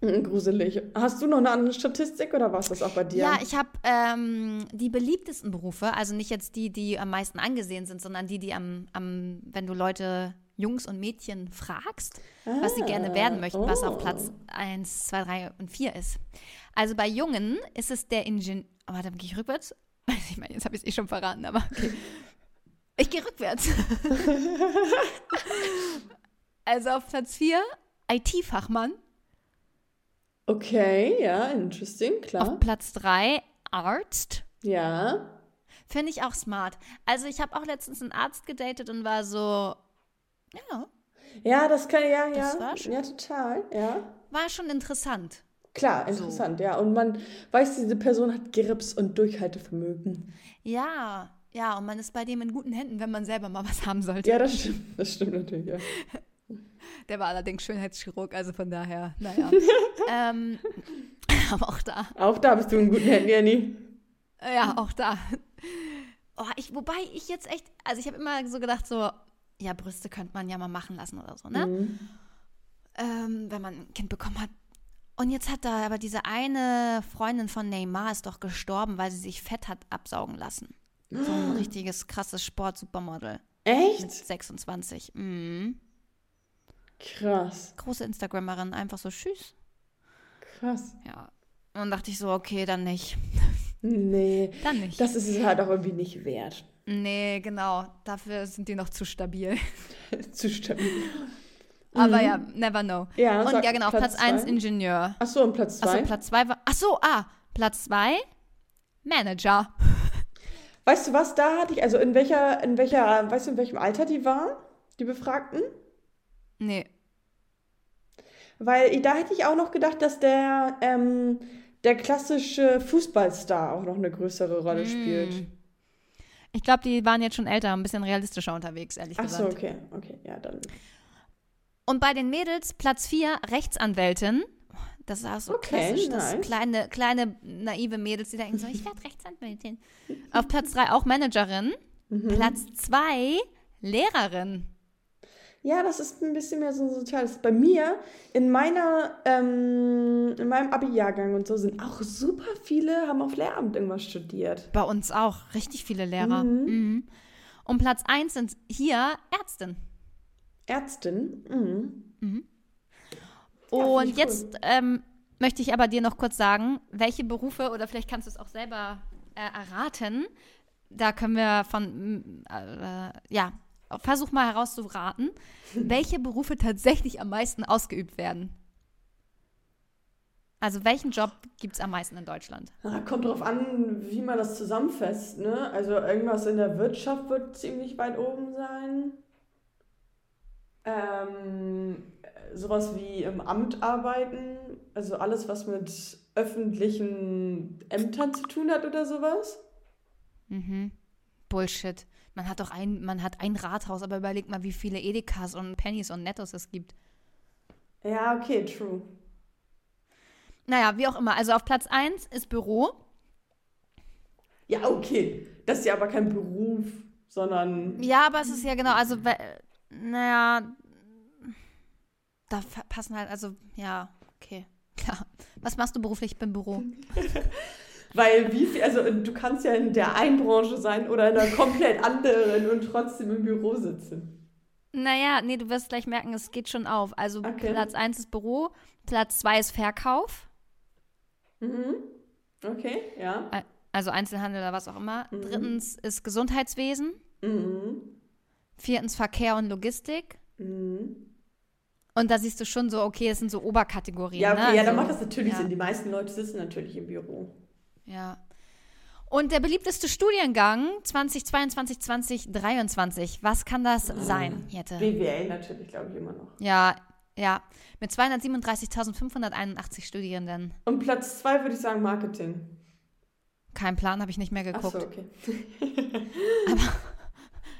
B: Gruselig. Hast du noch eine andere Statistik oder war es das auch bei dir?
A: Ja, ich habe ähm, die beliebtesten Berufe, also nicht jetzt die, die am meisten angesehen sind, sondern die, die am, am wenn du Leute, Jungs und Mädchen fragst, was sie gerne werden möchten, was auf
B: oh.
A: Platz 1, 2, 3 und 4 ist. Also bei Jungen ist es der Ingenieur. Oh, warte, gehe ich rückwärts? Ich meine, jetzt habe ich es eh schon verraten, aber okay. Ich gehe rückwärts. also auf Platz 4 IT-Fachmann.
B: Okay, ja, interesting, klar.
A: Auf Platz 3 Arzt.
B: Ja.
A: Finde ich auch smart. Also ich habe auch letztens einen Arzt gedatet und war so, ja,
B: Ja, das kann, ja, ja.
A: Das war schon-
B: Ja, total, ja.
A: war schon interessant.
B: Klar, interessant, ja. Und man weiß, diese Person hat Grips und Durchhaltevermögen.
A: Ja, ja, und man ist bei dem in guten Händen, wenn man selber mal was haben sollte.
B: Ja, das stimmt. Das stimmt natürlich, ja.
A: Der war allerdings Schönheitschirurg, also von daher, naja. ähm, aber auch da,
B: Auch da bist du in guten Händen, Jenny.
A: ja, auch da. Oh, ich, wobei ich jetzt echt, also ich habe immer so gedacht, so, ja, Brüste könnte man ja mal machen lassen oder so, ne?
B: Mhm.
A: ähm, wenn man ein Kind bekommen hat. Und jetzt hat da aber diese eine Freundin von Neymar ist doch gestorben, weil sie sich Fett hat absaugen lassen. So ein richtiges krasses Sport-Supermodel mit
B: Echt?
A: 26. Mhm.
B: Krass,
A: Große Instagrammerin, einfach so tschüss.
B: krass.
A: Ja. Und dann dachte ich so, okay, dann nicht.
B: Nee,
A: Dann nicht.
B: das ist es halt auch irgendwie nicht wert.
A: nee, genau. Dafür sind die noch zu stabil.
B: Zu stabil.
A: Aber ja, never know.
B: Ja,
A: Und ja, genau, Platz,
B: Platz
A: 1
B: zwei.
A: Ingenieur.
B: Achso, und Platz zwei.
A: Achso, Platz 2 war. Achso, ah, Platz 2 Manager.
B: Weißt du was, da hatte ich, also in welcher, in welcher, weißt du, in welchem Alter die waren, die Befragten?
A: Nee.
B: Weil da hätte ich auch noch gedacht, dass der, ähm, der klassische Fußballstar auch noch eine größere Rolle spielt.
A: Mm. Ich glaube, die waren jetzt schon älter, ein bisschen realistischer unterwegs, ehrlich
B: Ach so,
A: gesagt.
B: okay, okay, ja, dann.
A: Und bei den Mädels Platz 4 Rechtsanwältin. Das ist auch so
B: Okay,
A: klassisch, das
B: nice.
A: kleine, kleine, naive Mädels, die denken so, ich werde Rechtsanwältin. Auf Platz 3 auch Managerin.
B: Mhm.
A: Platz 2 Lehrerin.
B: Ja, das ist ein bisschen mehr so ein soziales. Bei mir, in meiner, ähm, in meinem Abi-Jahrgang und so, sind auch super viele, haben auf Lehramt irgendwas studiert.
A: Bei uns auch richtig viele Lehrer. Mhm. Und Platz 1 sind hier Ärztin.
B: Ärztin, mhm. Ja,
A: Und
B: ich
A: jetzt ähm, möchte ich aber dir noch kurz sagen, welche Berufe, oder vielleicht kannst du es auch selber äh, erraten, da können wir von, äh, ja, versuch mal herauszuraten, welche Berufe tatsächlich am meisten ausgeübt werden. Also welchen Job gibt es am meisten in Deutschland?
B: Ah, kommt drauf an, wie man das zusammenfasst, ne? Also irgendwas in der Wirtschaft wird ziemlich weit oben sein. Ähm, sowas wie im Amt arbeiten, also alles, was mit öffentlichen Ämtern zu tun hat oder sowas.
A: Mhm. Bullshit. Man hat doch ein, man hat ein Rathaus, aber überleg mal, wie viele Edekas und Pennies und Nettos es gibt.
B: Ja, okay, true.
A: Naja, wie auch immer. Also auf Platz 1 ist Büro.
B: Ja, okay. Das ist ja aber kein Beruf, sondern.
A: Ja, aber es ist ja genau, also, naja, da passen halt, also, ja, okay. Klar. Was machst du beruflich beim Büro?
B: Weil wie viel, also du kannst ja in der einen Branche sein oder in einer komplett anderen und trotzdem im Büro sitzen.
A: Naja, nee, du wirst gleich merken, es geht schon auf. Also
B: Okay.
A: Platz 1 ist Büro, Platz 2 ist Verkauf,
B: Mhm. Okay, ja.
A: also Einzelhandel oder was auch immer.
B: Mhm.
A: Drittens ist Gesundheitswesen.
B: Mhm.
A: Viertens Verkehr und Logistik.
B: Mhm.
A: Und da siehst du schon so, okay, das sind so Oberkategorien.
B: Ja, okay,
A: ne?
B: ja, dann
A: also,
B: macht das natürlich
A: ja.
B: Sinn. Die meisten Leute sitzen natürlich im Büro.
A: Ja. Und der beliebteste Studiengang 2022, 2023, was kann das sein, Jette?
B: BWL natürlich, glaube ich, immer noch.
A: Ja, ja. Mit 237.581 Studierenden.
B: Und Platz zwei würde ich sagen Marketing.
A: Kein Plan, habe ich nicht mehr geguckt.
B: okay.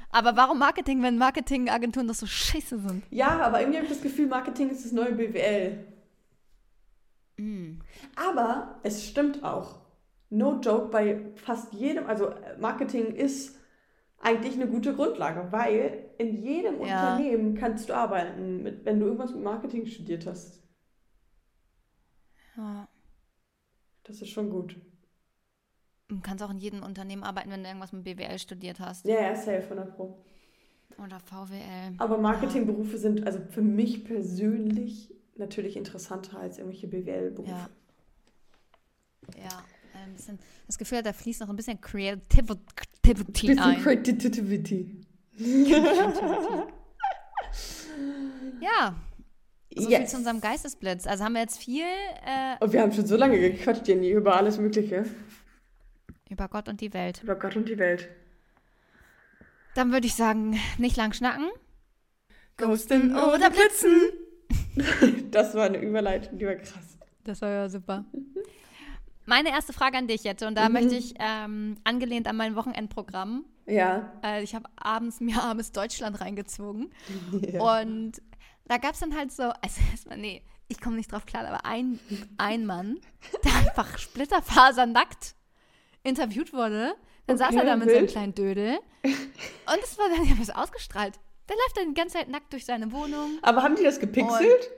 A: Aber warum Marketing, wenn Marketingagenturen doch so scheiße sind?
B: Ja, aber irgendwie habe ich das Gefühl, Marketing ist das neue BWL.
A: Mm.
B: Aber es stimmt auch. No joke, bei fast jedem, also äh, Marketing ist eigentlich eine gute Grundlage, weil in jedem
A: Ja.
B: Unternehmen kannst du arbeiten, mit, wenn du irgendwas mit Marketing studiert hast.
A: Ja.
B: Das ist schon gut.
A: Du kannst auch in jedem Unternehmen arbeiten, wenn du irgendwas mit BWL studiert hast.
B: Ja, ja, safe, 100 Pro.
A: Oder VWL.
B: Aber Marketingberufe sind also für mich persönlich natürlich interessanter als irgendwelche BWL-Berufe.
A: Ja. Ja. Ein bisschen, das Gefühl hat, da fließt noch ein bisschen Creativity
B: Bisschen
A: ein.
B: Creativity.
A: Ja, so viel
B: Yes.
A: zu unserem Geistesblitz. Also haben wir jetzt viel äh,
B: Und wir haben schon so lange gequatscht, Jenny, über alles Mögliche.
A: über Gott und die Welt.
B: Über Gott und die Welt.
A: Dann würde ich sagen, nicht lang schnacken.
B: Ghosten
A: oder blitzen.
B: Das war eine Überleitung, die war krass.
A: Das war ja super. Meine erste Frage an dich, Jette, und da
B: Mhm.
A: möchte ich, ähm, angelehnt an mein Wochenendprogramm,
B: Ja.
A: äh, ich habe abends mir abends Deutschland reingezogen.
B: ja.
A: Und da gab es dann halt so, also erstmal, nee, ich komme nicht drauf klar, aber ein, ein Mann, der einfach splitterfasernackt interviewt wurde. Dann saß er
B: Okay,
A: da mit seinem
B: wild.
A: kleinen Dödel. Und es war dann, ich habe es ausgestrahlt. Der läuft dann die ganze Zeit nackt durch seine Wohnung.
B: Aber haben die das gepixelt?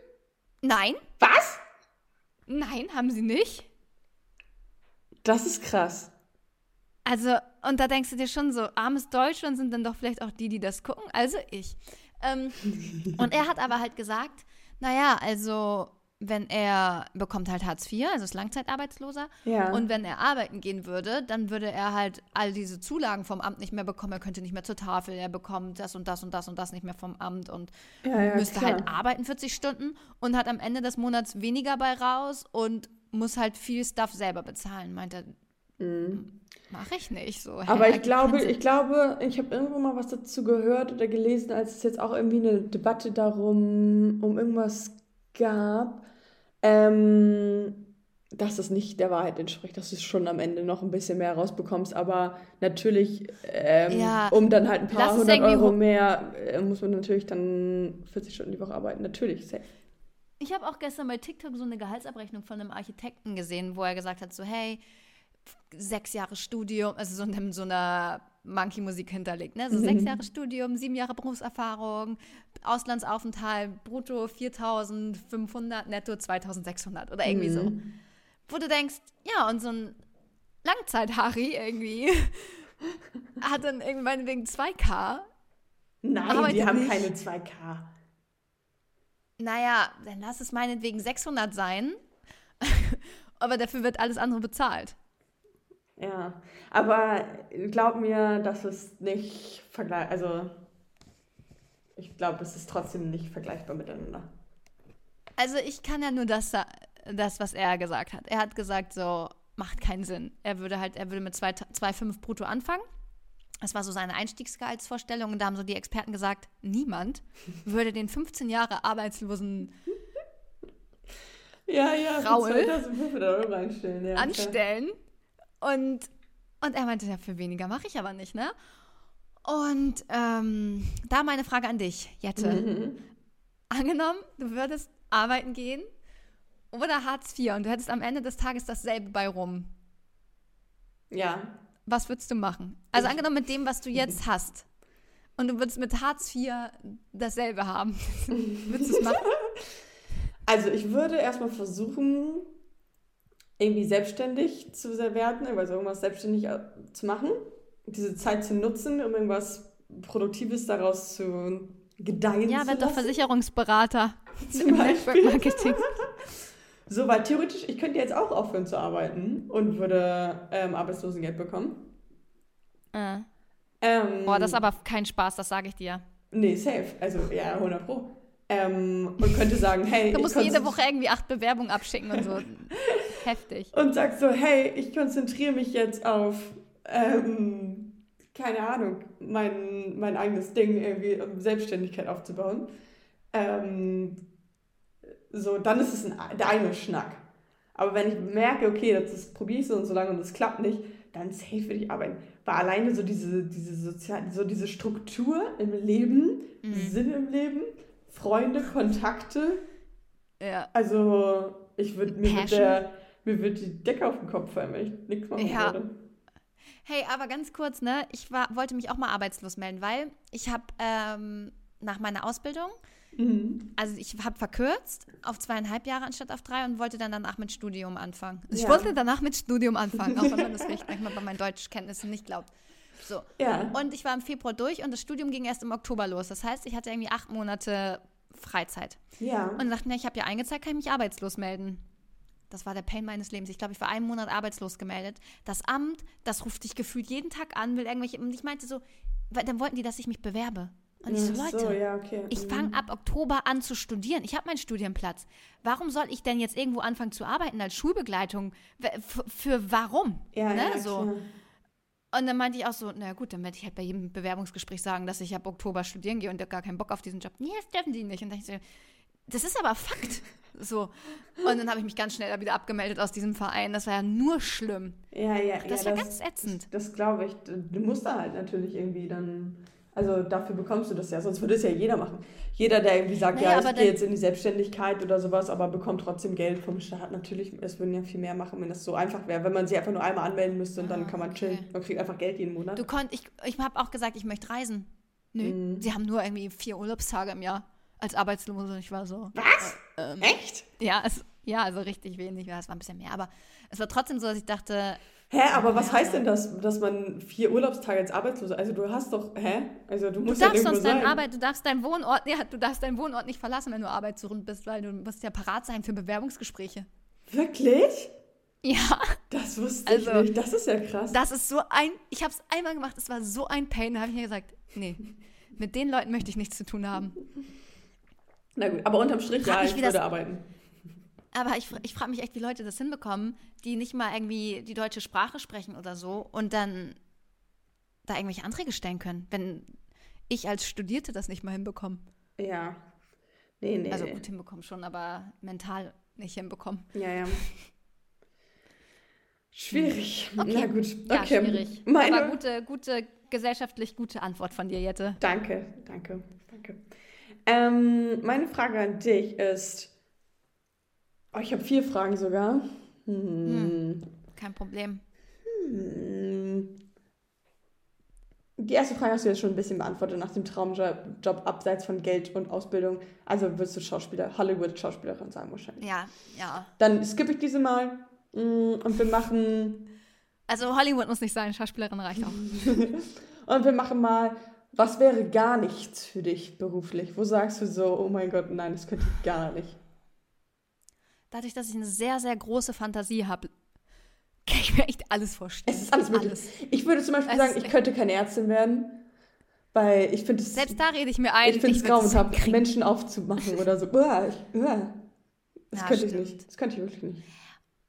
A: Nein,
B: Was?
A: nein, haben sie nicht.
B: Das ist krass.
A: Also, und da denkst du dir schon so, armes Deutschland sind dann doch vielleicht auch die, die das gucken. Also ich. Ähm, und er hat aber halt gesagt, naja, also wenn er bekommt halt Hartz IV, also ist Langzeitarbeitsloser.
B: Ja.
A: Und wenn er arbeiten gehen würde, dann würde er halt all diese Zulagen vom Amt nicht mehr bekommen. Er könnte nicht mehr zur Tafel, er bekommt das und das und das und das nicht mehr vom Amt und
B: ja, ja,
A: müsste
B: klar.
A: halt arbeiten 40 Stunden und hat am Ende des Monats weniger bei raus und muss halt viel Stuff selber bezahlen. Meint er, mache ich nicht so.
B: Mhm. Aber ich glaube, ich glaube, ich habe irgendwo mal was dazu gehört oder gelesen, als es jetzt auch irgendwie eine Debatte darum um irgendwas gab, ähm, dass es nicht der Wahrheit entspricht, dass du schon am Ende noch ein bisschen mehr rausbekommst, aber natürlich, ähm,
A: Ja,
B: um dann halt ein paar hundert Euro mehr, äh, muss man natürlich dann 40 Stunden die Woche arbeiten. Natürlich, safe.
A: Ich habe auch gestern bei TikTok so eine Gehaltsabrechnung von einem Architekten gesehen, wo er gesagt hat, so hey, sechs Jahre Studium, also so in so einer Monkey-Musik hinterlegt, ne? So sechs Jahre Studium, sieben Jahre Berufserfahrung, Auslandsaufenthalt, brutto 4.500, netto 2.600 oder irgendwie so.
B: Mhm.
A: Wo du denkst, ja, und so ein Langzeit-Harry irgendwie hat dann irgendwann wegen 2K
B: Nein, die haben
A: nicht.
B: keine 2K.
A: Naja, dann lass es meinetwegen 600 sein. Aber dafür wird alles andere bezahlt.
B: Ja, aber glaub mir, das ist nicht vergleich, also ich glaube, es ist trotzdem nicht vergleichbar miteinander.
A: Also ich kann ja nur das, das, was er gesagt hat. Er hat gesagt, so, macht keinen Sinn. Er würde halt, er würde mit 2 2,5 brutto anfangen. Das war so seine Einstiegsgehaltsvorstellung. Und da haben so die Experten gesagt, niemand würde den 15 Jahre arbeitslosen
B: Ja, ja,
A: Raul.
B: 2500 Euro einstellen, ja.
A: anstellen. Und, und er meinte, ja, für weniger mache ich aber nicht, ne? Und ähm, da meine Frage an dich, Jette.
B: Mhm.
A: Angenommen, du würdest arbeiten gehen oder Hartz IV und du hättest am Ende des Tages dasselbe bei rum.
B: Ja,
A: Was würdest du machen? Also angenommen mit dem, was du jetzt hast. Und du würdest mit Hartz IV dasselbe haben. würdest du es machen?
B: Also ich würde erstmal versuchen, irgendwie selbstständig zu werden, also irgendwas selbstständig äh, zu machen, diese Zeit zu nutzen, um irgendwas Produktives daraus zu gedeihen
A: Ja, werd doch. Versicherungsberater.
B: Zum Beispiel.
A: Network Marketing.
B: So, weil theoretisch, ich könnte jetzt auch aufhören zu arbeiten und würde ähm, Arbeitslosengeld bekommen.
A: Äh.
B: Ähm,
A: Boah, das ist aber kein Spaß, das sage ich dir.
B: Nee, safe. Also, ja, 100 Pro. Ähm, und könnte sagen, hey,
A: Du
B: ich
A: musst jede
B: konzentri-
A: Woche irgendwie acht Bewerbungen abschicken und so. Heftig.
B: Und sagt so, hey, ich konzentriere mich jetzt auf, ähm, keine Ahnung, mein, mein eigenes Ding irgendwie, um Selbstständigkeit aufzubauen. Ähm, so, dann ist es ein, der eine Schnack. Aber wenn ich merke, okay, das, das probiere ich so und so lange und das klappt nicht, dann safe will ich arbeiten. Weil alleine so diese, diese sozial, so diese Struktur im Leben,
A: Mhm.
B: Sinn im Leben, Freunde, Kontakte,
A: Ja.
B: also ich würde mir mit der mir wird die Decke auf den Kopf fallen, wenn ich nichts machen
A: Ja.
B: würde.
A: Hey, aber ganz kurz, ne? Ich war, wollte mich auch mal arbeitslos melden, weil ich habe ähm, nach meiner Ausbildung,
B: Mhm.
A: also ich habe verkürzt auf zweieinhalb Jahre anstatt auf drei und wollte dann danach mit Studium anfangen. Ich
B: Ja.
A: wollte danach mit Studium anfangen, auch wenn man das vielleicht manchmal bei meinen Deutschkenntnissen nicht glaubt. So.
B: Ja.
A: Und ich war im Februar durch und das Studium ging erst im Oktober los. Das heißt, ich hatte irgendwie acht Monate Freizeit.
B: Ja.
A: Und dachte mir, ich habe ja eingezeigt, kann ich mich arbeitslos melden. Das war der Pain meines Lebens. Ich glaube, ich war einen Monat arbeitslos gemeldet. Das Amt, das ruft dich gefühlt jeden Tag an, will irgendwelche. Und ich meinte so, dann wollten die, dass ich mich bewerbe. Und ich so,
B: Ach
A: Leute,
B: ja, okay.
A: ich
B: Mhm.
A: fange ab Oktober an zu studieren. Ich habe meinen Studienplatz. Warum soll ich denn jetzt irgendwo anfangen zu arbeiten als Schulbegleitung? Für, für warum?
B: Ja,
A: ne?
B: ja,
A: so.
B: klar.
A: Und dann meinte ich auch so, na gut, dann werde ich halt bei jedem Bewerbungsgespräch sagen, dass ich ab Oktober studieren gehe und gar keinen Bock auf diesen Job. Nee, das dürfen die nicht. Und dann dachte ich so, das ist aber Fakt. So. Und dann habe ich mich ganz schnell wieder abgemeldet aus diesem Verein. Das war ja nur schlimm.
B: Ja, ja,
A: Das
B: ja,
A: war ganz ätzend.
B: Das, das glaube ich. Du musst da halt natürlich irgendwie dann. Also dafür bekommst du das ja, sonst würde es ja jeder machen. Jeder, der irgendwie sagt,
A: Naja,
B: ja, ich gehe
A: dann-
B: jetzt in die Selbstständigkeit oder sowas, aber bekommt trotzdem Geld vom Staat, natürlich, es würden ja viel mehr machen, wenn das so einfach wäre, wenn man sich einfach nur einmal anmelden müsste und dann
A: Ah,
B: kann man
A: okay.
B: chillen. Man kriegt einfach Geld jeden Monat.
A: Du konnt, ich, ich habe auch gesagt, ich möchte reisen. Nö,
B: Mhm.
A: sie haben nur irgendwie vier Urlaubstage im Jahr als Arbeitslose. Und ich war so,
B: Was?
A: ähm,
B: Echt?
A: ja, es, ja, also richtig wenig. Ja, es war ein bisschen mehr. Aber es war trotzdem so, dass ich dachte,
B: Hä, aber was
A: Ja.
B: heißt denn das, dass man vier Urlaubstage als Arbeitslose, also du hast doch, hä? Also du
A: Du
B: musst ja
A: darfst
B: irgendwo
A: sonst deinen. Arbeit, du darfst deinen Wohnort, ja, du darfst deinen Wohnort nicht verlassen, wenn du arbeitssuchend bist, weil du musst ja parat sein für Bewerbungsgespräche.
B: Wirklich?
A: Ja,
B: Das wusste
A: Also,
B: ich nicht, das ist ja krass.
A: das ist so ein, ich habe es einmal gemacht, es war so ein Pain, da habe ich mir gesagt, nee, mit den Leuten möchte ich nichts zu tun haben.
B: Na gut, aber unterm Strich,
A: Frag
B: ja, ich
A: wie
B: würde arbeiten.
A: Aber ich, ich frage mich echt, wie Leute das hinbekommen, die nicht mal irgendwie die deutsche Sprache sprechen oder so und dann da irgendwelche Anträge stellen können, wenn ich als Studierte das nicht mal hinbekomme.
B: Ja. Nee, nee.
A: Also gut hinbekommen schon, aber mental nicht hinbekommen.
B: Ja, ja. Schwierig.
A: Okay.
B: Na gut.
A: Ja,
B: Okay.
A: schwierig.
B: Meine,
A: Aber gute, gute, gesellschaftlich gute Antwort von dir, Jette.
B: Danke, danke, danke. Ähm, meine Frage an dich ist, oh, ich habe vier Fragen sogar. Hm.
A: Kein Problem.
B: Hm. Die erste Frage hast du jetzt schon ein bisschen beantwortet nach dem Traumjob Job abseits von Geld und Ausbildung. Also wirst du Schauspieler, Hollywood-Schauspielerin sein wahrscheinlich.
A: Ja, ja.
B: Dann skippe ich diese mal mm, und wir machen
A: Also Hollywood muss nicht sein, Schauspielerin reicht auch.
B: und wir machen mal, was wäre gar nichts für dich beruflich? Wo sagst du so, oh mein Gott, nein, das könnte ich gar nicht.
A: Dadurch, dass ich eine sehr, sehr große Fantasie habe, kann ich mir echt alles vorstellen.
B: Es ist alles möglich. Ich würde zum Beispiel
A: Es
B: sagen, ich könnte keine Ärztin werden, weil ich finde es
A: Selbst da rede ich mir ein.
B: ich finde es grauenhaft. Menschen aufzumachen oder so. Uah, ich, uah. Das
A: Ja,
B: könnte ich
A: stimmt.
B: nicht. Das könnte ich wirklich nicht.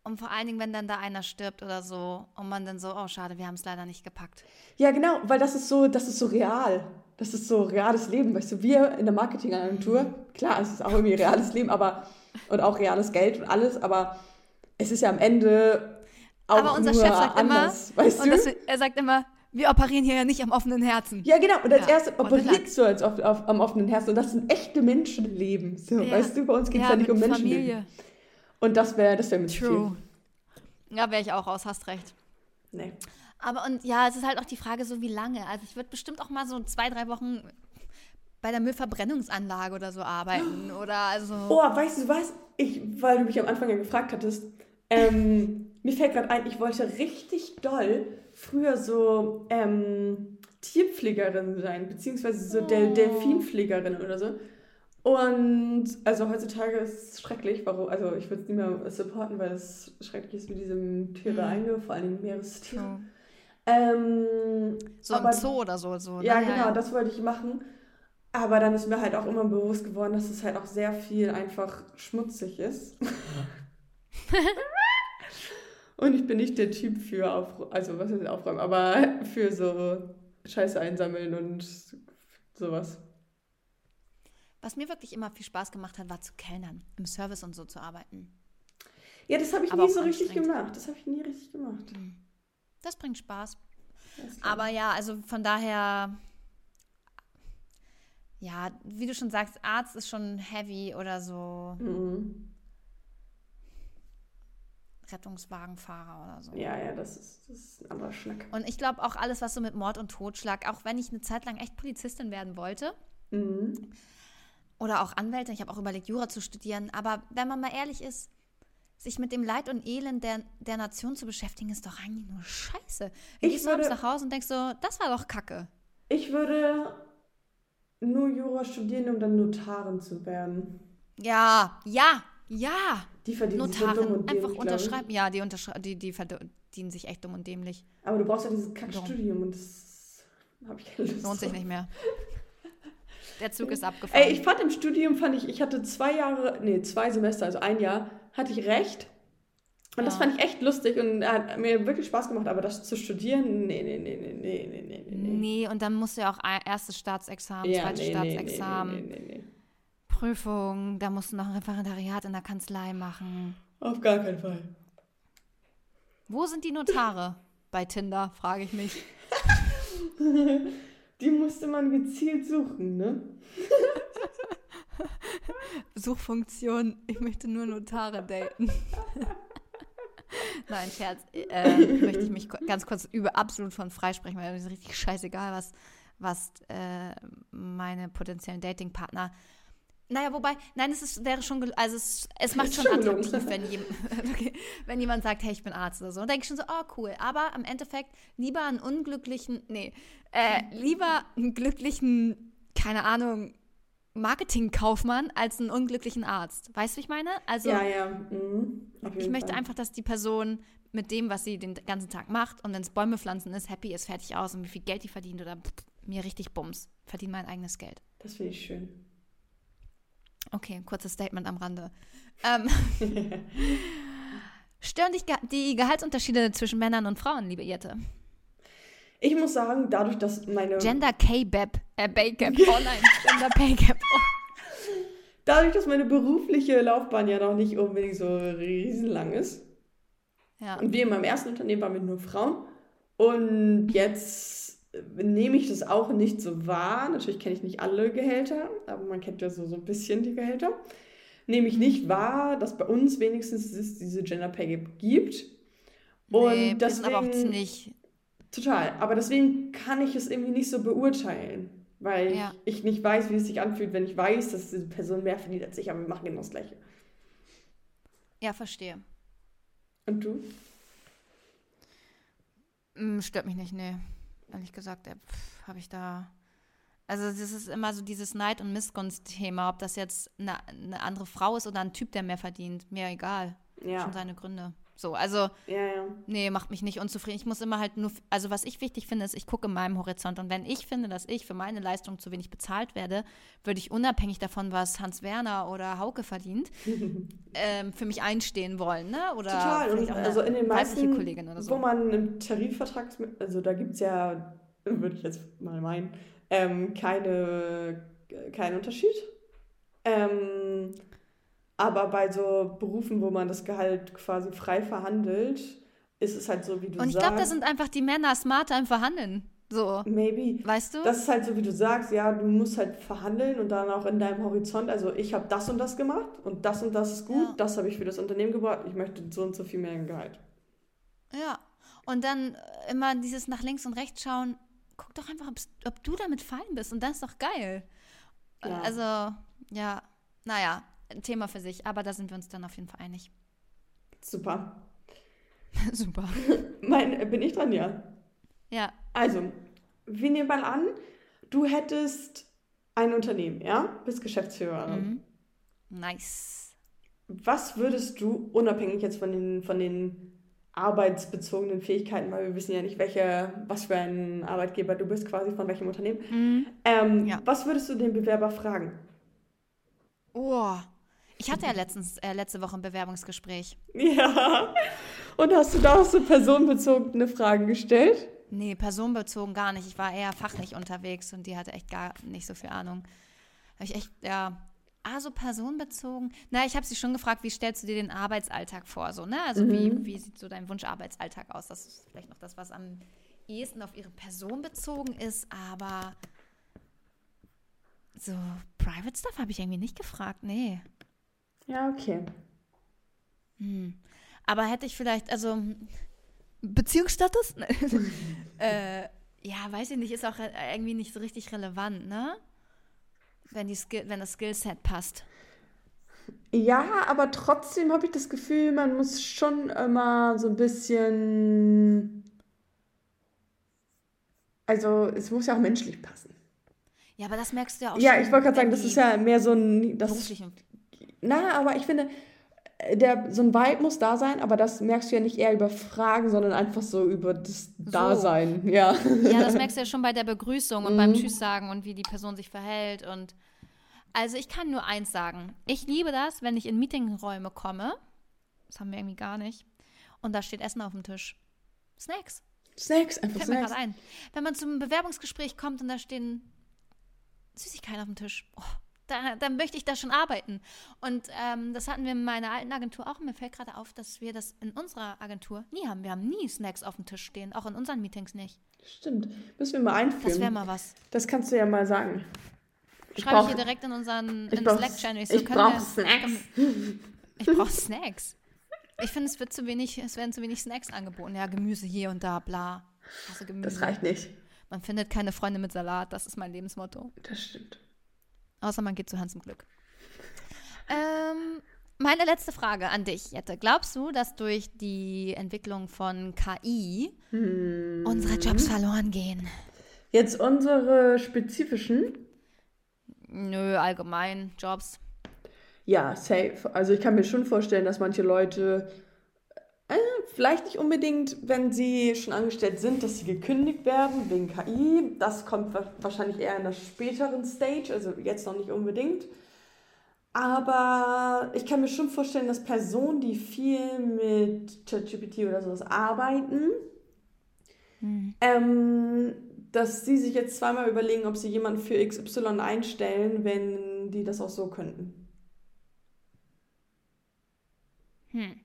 A: Und vor allen Dingen, wenn dann da einer stirbt oder so und man dann so, oh schade, wir haben es leider nicht gepackt.
B: Ja, genau, weil das ist so, das ist so real. Das ist so reales Leben. Weißt du, wir in der Marketingagentur, klar, es ist auch irgendwie reales Leben, aber und auch reales Geld und alles, aber es ist ja am Ende auch
A: Aber unser
B: nur
A: Chef sagt
B: anders,
A: immer,
B: weißt du?
A: das, er sagt immer, wir operieren hier ja nicht am offenen Herzen.
B: ja, genau. Und als
A: Ja,
B: erstes operierst du als auf, auf, am offenen Herzen. Und das sind echte Menschenleben. So,
A: Ja.
B: Weißt du, bei uns geht es ja,
A: ja,
B: nicht um Menschenleben.
A: Familie.
B: Und das wäre das wär mir
A: True. Ja, wäre ich auch raus, hast recht.
B: viel. Nee.
A: Aber und ja, es ist halt auch die Frage, so wie lange. Also ich würde bestimmt auch mal so zwei, drei Wochen bei der Müllverbrennungsanlage oder so arbeiten. Oder also.
B: Oh, weißt du was? ich, weil du mich am Anfang ja gefragt hattest, ähm, mir fällt gerade ein, ich wollte richtig doll früher so ähm, Tierpflegerin sein, beziehungsweise so Del
A: Oh.
B: Delfinpflegerin oder so. Und also heutzutage ist es schrecklich, warum, also ich würde es nicht mehr supporten, weil es schrecklich ist, wie diese Tiere
A: Mhm.
B: eingehen, vor allem Meerestiere.
A: So,
B: Ähm,
A: so
B: aber-
A: im Zoo oder so. so
B: ja,
A: ne?
B: genau, das wollte ich machen. Aber dann ist mir halt auch immer bewusst geworden, dass es halt auch sehr viel einfach schmutzig ist. Und ich bin nicht der Typ für Aufräumen, also was heißt Aufräumen, aber für so Scheiße einsammeln und sowas.
A: Was mir wirklich immer viel Spaß gemacht hat, war zu kellnern, im Service und so zu arbeiten.
B: Ja, das habe ich
A: Aber
B: nie so richtig gemacht. Das habe ich nie richtig gemacht.
A: Das bringt Spaß.
B: Das
A: Aber ja, also von daher, ja, wie du schon sagst, Arzt ist schon heavy oder so.
B: Mhm.
A: Rettungswagenfahrer oder so.
B: Ja, ja, das ist, das ist ein anderer Schnack.
A: Und ich glaube auch alles, was so mit Mord und Totschlag, auch wenn ich eine Zeit lang echt Polizistin werden wollte
B: Mhm.
A: oder auch Anwältin, ich habe auch überlegt, Jura zu studieren, aber wenn man mal ehrlich ist, sich mit dem Leid und Elend der, der Nation zu beschäftigen, ist doch eigentlich nur Scheiße. Du
B: Ich
A: gehst abends
B: würde-
A: nach Hause und denkst so, das war doch Kacke.
B: Ich würde nur Jura studieren, um dann Notarin zu werden.
A: Ja, ja, ja.
B: Die verdienen sich so dumm
A: Notarin,
B: und
A: einfach
B: dämlich, ich.
A: unterschreiben. Ja, die, unterschrei die, die verdienen sich echt dumm und dämlich.
B: Aber du brauchst ja dieses Kackstudium und das habe ich keine Lust
A: Lohnt sich nicht mehr. Der Zug ist abgefahren.
B: Ey, ich fand im Studium, fand ich, ich hatte zwei Jahre, nee, zwei Semester, also ein Jahr, hatte ich recht. Und das fand ich echt lustig und hat mir wirklich Spaß gemacht, aber das zu studieren, nee, nee, nee, nee, nee, nee, nee. Nee,
A: und dann musst du ja auch erstes Staatsexamen,
B: ja,
A: zweites
B: nee,
A: Staatsexamen,
B: nee, nee,
A: Prüfung, da musst du noch ein Referendariat in der Kanzlei machen.
B: Auf gar keinen Fall.
A: Wo sind die Notare bei Tinder, frage ich mich.
B: die musste man gezielt suchen, ne?
A: Suchfunktion, ich möchte nur Notare daten. Nein, Scherz. Äh, möchte ich mich ganz kurz über absolut von freisprechen, weil es ist richtig scheißegal, was, was äh, meine potenziellen Datingpartner. Naja, wobei, nein, es ist, wäre schon, also es, es macht schon attraktiv, wenn, okay, wenn jemand sagt, hey, ich bin Arzt oder so. Und denke ich schon so, oh cool. Aber im Endeffekt lieber einen unglücklichen, nee, äh, lieber einen glücklichen, keine Ahnung, Marketingkaufmann als einen unglücklichen Arzt. Weißt du, wie ich meine? Also
B: ja, ja. Mhm.
A: Ich möchte
B: Fall.
A: einfach, dass die Person mit dem, was sie den ganzen Tag macht und wenn es Bäume pflanzen ist, happy ist, fertig aus und wie viel Geld die verdient oder pff, mir richtig Bums. Verdient mein eigenes Geld.
B: Das finde ich schön.
A: Okay, kurzes Statement am Rande. Ähm, stören dich die Gehaltsunterschiede zwischen Männern und Frauen, liebe Irte?
B: Ich muss sagen, dadurch, dass meine.
A: Gender K-Bap, äh, Pay Gap, oh nein, Gender Pay Gap. Oh.
B: Dadurch, dass meine berufliche Laufbahn ja noch nicht unbedingt so riesenlang ist.
A: Ja,
B: Und wir in meinem ersten Unternehmen waren wir nur Frauen. Und jetzt nehme ich das auch nicht so wahr. Natürlich kenne ich nicht alle Gehälter, aber man kennt ja so, so ein bisschen die Gehälter. Nehme ich nicht wahr, dass bei uns wenigstens es diese Gender Pay Gap gibt. Und
A: nee, sind aber auch
B: deswegen-
A: ziemlich,
B: Total. Aber deswegen kann ich es irgendwie nicht so beurteilen. Weil
A: Ja.
B: ich nicht weiß, wie es sich anfühlt, wenn ich weiß, dass diese Person mehr verdient als ich, aber wir machen genau das Gleiche.
A: ja, verstehe.
B: Und du?
A: Mm, Stört mich nicht, nee. Ehrlich gesagt, habe ich da. Also, das ist immer so dieses Neid- und Missgunst-Thema, ob das jetzt eine, eine andere Frau ist oder ein Typ, der mehr verdient. Mir egal.
B: Ja.
A: Schon seine Gründe. So, also,
B: Ja, ja.
A: nee, macht mich nicht unzufrieden. Ich muss immer halt nur, also was ich wichtig finde, ist, ich gucke in meinem Horizont. Und wenn ich finde, dass ich für meine Leistung zu wenig bezahlt werde, würde ich unabhängig davon, was Hans Werner oder Hauke verdient, ähm, für mich einstehen wollen, ne? Oder
B: Total. Und also in den meisten,
A: Kollegin oder so.
B: wo man im Tarifvertrag, also da gibt es ja, würde ich jetzt mal meinen, ähm, keine, keinen Unterschied. Ähm, aber bei so Berufen, wo man das Gehalt quasi frei verhandelt, ist es halt so, wie du
A: Und ich
B: sagst.
A: glaube, da sind einfach die Männer smarter im Verhandeln. So,
B: Maybe.
A: weißt du?
B: Das ist halt so, wie du sagst, ja, du musst halt verhandeln und dann auch in deinem Horizont, also ich habe das und das gemacht und das und das ist gut,
A: Ja.
B: das habe ich für das Unternehmen gebracht, ich möchte so und so viel mehr Gehalt.
A: ja. Und dann äh, immer dieses nach links und rechts schauen. Guck doch einfach, ob's- ob du damit fein bist. Und das ist doch geil.
B: Ja.
A: Also, ja, naja. Ein Thema für sich, aber da sind wir uns dann auf jeden Fall einig.
B: Super.
A: Super.
B: Mein, bin ich dran, ja?
A: Ja.
B: Also, wir nehmen mal an, du hättest ein Unternehmen, ja? Bist Geschäftsführerin.
A: Mhm. Nice.
B: Was würdest du, unabhängig jetzt von den, von den arbeitsbezogenen Fähigkeiten, weil wir wissen ja nicht, welche, was für ein Arbeitgeber du bist, quasi von welchem Unternehmen.
A: Mhm.
B: Ähm,
A: Ja.
B: Was würdest du den Bewerber fragen?
A: Oh. Ich hatte ja letztens, äh, letzte Woche ein Bewerbungsgespräch.
B: Ja. Und hast du da auch so personenbezogene Fragen gestellt?
A: Nee, personenbezogen gar nicht. Ich war eher fachlich unterwegs und die hatte echt gar nicht so viel Ahnung. Habe ich echt, ja. Ah, so personenbezogen. Na, ich habe sie schon gefragt, wie stellst du dir den Arbeitsalltag vor? So, ne? Also, wie, wie sieht so dein Wunscharbeitsalltag aus? Das ist vielleicht noch das, was am ehesten auf ihre Person bezogen ist, aber so Private Stuff habe ich irgendwie nicht gefragt. Nee.
B: Ja, okay.
A: Hm. Aber hätte ich vielleicht, also Beziehungsstatus? äh, ja, weiß ich nicht, ist auch irgendwie nicht so richtig relevant, ne? Wenn, die Skill, wenn das Skillset passt.
B: Ja, aber trotzdem habe ich das Gefühl, man muss schon immer so ein bisschen. Also, es muss ja auch menschlich passen.
A: Ja, aber das merkst du ja auch
B: Ja, ich wollte gerade sagen, das ist ja mehr so ein. Das,
A: beruflichen-
B: na, aber ich finde, äh, der, so ein Vibe muss da sein, aber das merkst du ja nicht eher über Fragen, sondern einfach so über das Dasein. Ja.
A: Ja, das merkst du ja schon bei der Begrüßung und beim Tschüss sagen und wie die Person sich verhält. Und also ich kann nur eins sagen. Ich liebe das, wenn ich in Meetingräume komme. Das haben wir irgendwie gar nicht. Und da steht Essen auf dem Tisch. Snacks.
B: Snacks, einfach
A: Fällt mir
B: Snacks.
A: gerade ein. Wenn man zum Bewerbungsgespräch kommt und da stehen Süßigkeiten auf dem Tisch, oh, da, dann möchte ich da schon arbeiten. Und ähm, das hatten wir in meiner alten Agentur auch. Und mir fällt gerade auf, dass wir das in unserer Agentur nie haben. Wir haben nie Snacks auf dem Tisch stehen, auch in unseren Meetings nicht.
B: Stimmt. Müssen wir mal einführen.
A: Das wäre mal was.
B: Das kannst du ja mal sagen.
A: Schreibe ich hier direkt in unseren
B: ich
A: Slack-Channel.
B: ich
A: können
B: brauch
A: wir-
B: Snacks.
A: Ich brauche Snacks. Ich finde, es wird zu wenig, es werden zu wenig Snacks angeboten. Ja, Gemüse hier und da, bla. Also Gemüse.
B: Das reicht nicht.
A: Man findet keine Freunde mit Salat, das ist mein Lebensmotto.
B: Das stimmt.
A: Außer man geht zu Hans im Glück. Ähm, meine letzte Frage an dich, Jette. Glaubst du, dass durch die Entwicklung von KI
B: Hm.
A: unsere Jobs verloren gehen?
B: Jetzt unsere spezifischen.
A: Nö, allgemein Jobs.
B: Ja, safe. Also ich kann mir schon vorstellen, dass manche Leute, äh, vielleicht nicht unbedingt, wenn sie schon angestellt sind, dass sie gekündigt werden wegen KI. Das kommt wa- wahrscheinlich eher in einer späteren Stage, also jetzt noch nicht unbedingt. Aber ich kann mir schon vorstellen, dass Personen, die viel mit ChatGPT oder sowas arbeiten, ähm, dass sie sich jetzt zweimal überlegen, ob sie jemanden für XY einstellen, wenn die das auch so könnten.
A: Hm.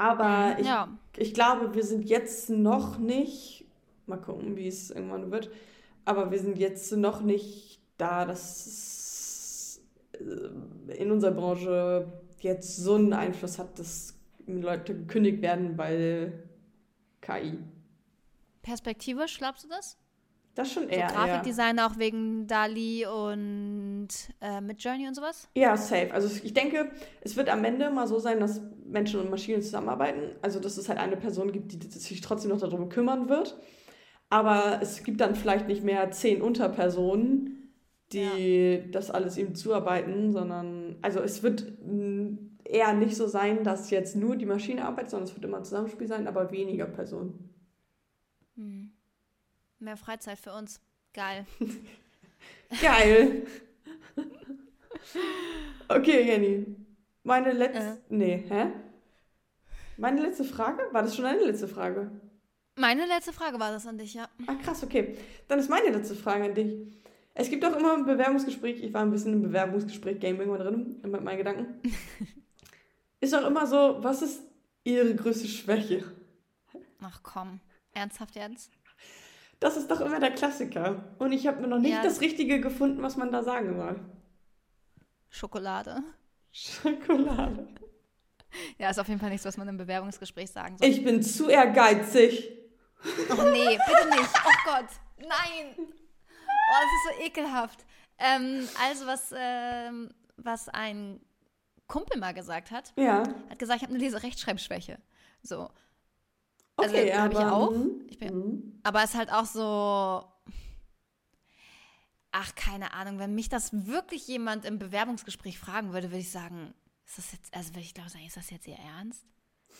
B: Aber ich,
A: ja.
B: ich glaube, wir sind jetzt noch nicht, mal gucken, wie es irgendwann wird, aber wir sind jetzt noch nicht da, dass es äh, in unserer Branche jetzt so einen Einfluss hat, dass Leute gekündigt werden, weil KI.
A: Perspektivisch, glaubst du das?
B: Das schon
A: So
B: eher. eher.
A: Grafikdesign auch wegen Dali und äh, mit Journey und sowas?
B: Ja, safe. Also ich denke, es wird am Ende mal so sein, dass Menschen und Maschinen zusammenarbeiten. Also dass es halt eine Person gibt, die sich trotzdem noch darum kümmern wird. Aber es gibt dann vielleicht nicht mehr zehn Unterpersonen, die das alles ihm zuarbeiten, sondern also es wird eher nicht so sein, dass jetzt nur die Maschine arbeitet, sondern es wird immer ein Zusammenspiel sein, aber weniger Personen.
A: Hm. Mehr Freizeit für uns. Geil.
B: Geil. okay, Jenny. Meine letzte.
A: Äh.
B: Nee, hä? Meine letzte Frage? War das schon eine letzte Frage?
A: Meine letzte Frage war das an dich, ja.
B: Ah, krass, okay. Dann ist meine letzte Frage an dich. Es gibt auch immer ein Bewerbungsgespräch. Ich war ein bisschen im Bewerbungsgespräch-Game irgendwann drin, mit meinen Gedanken. ist auch immer so, was ist Ihre größte Schwäche?
A: Ach komm. Ernsthaft jetzt?
B: Das ist doch immer der Klassiker. Und ich habe mir noch nicht
A: Ja.
B: das Richtige gefunden, was man da sagen soll.
A: Schokolade.
B: Schokolade.
A: Ja, ist auf jeden Fall nichts, was man im Bewerbungsgespräch sagen soll.
B: Ich bin zu ehrgeizig.
A: Oh nee, bitte nicht. Oh Gott. Nein. Oh, das ist so ekelhaft. Ähm, also, was, ähm, was ein Kumpel mal gesagt hat,
B: Ja.
A: hat gesagt, ich habe eine Leserechtschreibschwäche. So. Also,
B: Okay,
A: hab ich auch.
B: mhm,
A: Ich bin,
B: mhm.
A: aber es ist halt auch so. Ach, keine Ahnung. Wenn mich das wirklich jemand im Bewerbungsgespräch fragen würde, würde ich sagen, ist das jetzt, also würde ich glaube sagen, ist das jetzt ihr Ernst?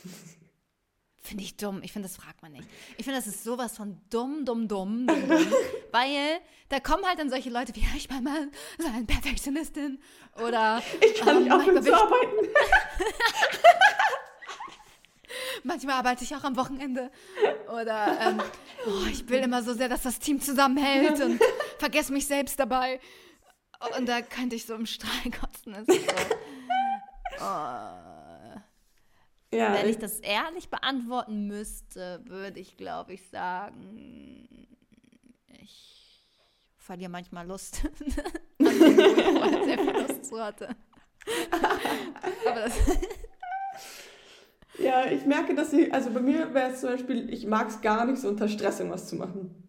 A: Finde ich dumm. Ich finde, das fragt man nicht. Ich finde, das ist sowas von dumm, dumm, dumm, dumm, dumm. Weil da kommen halt dann solche Leute wie, ich bin mal so eine Perfektionistin. Oder
B: Ich kann
A: ähm,
B: nicht aufhören
A: manchmal,
B: zu arbeiten.
A: manchmal arbeite ich auch am Wochenende. Oder ähm, oh, ich will immer so sehr, dass das Team zusammenhält und vergesse mich selbst dabei. Und da könnte ich so im Strahl kotzen. Das ist so. Oh.
B: Ja,
A: Wenn ich das ehrlich beantworten müsste, würde ich, glaube ich, sagen, ich verliere manchmal Lust. An wo ich sehr viel Lust zu hatte. Aber das,
B: merke, dass ich, also bei mir wäre es zum Beispiel, ich mag es gar nicht, so unter Stress irgendwas zu machen.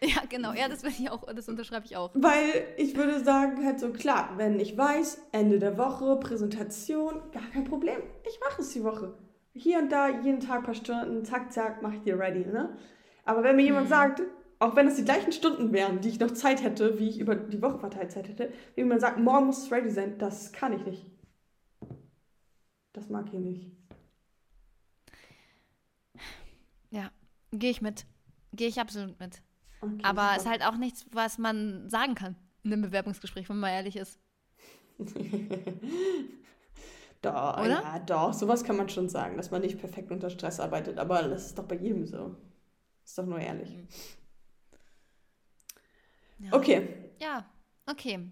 A: ja, genau. Ja, das ich auch, das unterschreibe ich auch.
B: Weil ich würde sagen, halt so, klar, wenn ich weiß, Ende der Woche, Präsentation, gar kein Problem. Ich mache es die Woche. Hier und da, jeden Tag ein paar Stunden, zack, zack, mache ich dir ready, ne? Aber wenn mir jemand sagt, auch wenn es die gleichen Stunden wären, die ich noch Zeit hätte, wie ich über die Woche verteilt Zeit hätte, wenn jemand sagt, morgen muss es ready sein, das kann ich nicht. Das mag ich nicht.
A: Ja, gehe ich mit. Gehe ich absolut mit.
B: Okay,
A: Aber es ist
B: super.
A: halt auch nichts, was man sagen kann in einem Bewerbungsgespräch, wenn man ehrlich ist.
B: Doch,
A: Oder?
B: ja, doch, sowas kann man schon sagen, dass man nicht perfekt unter Stress arbeitet, aber das ist doch bei jedem so. Ist doch nur ehrlich.
A: Ja.
B: Okay,
A: Ja, okay.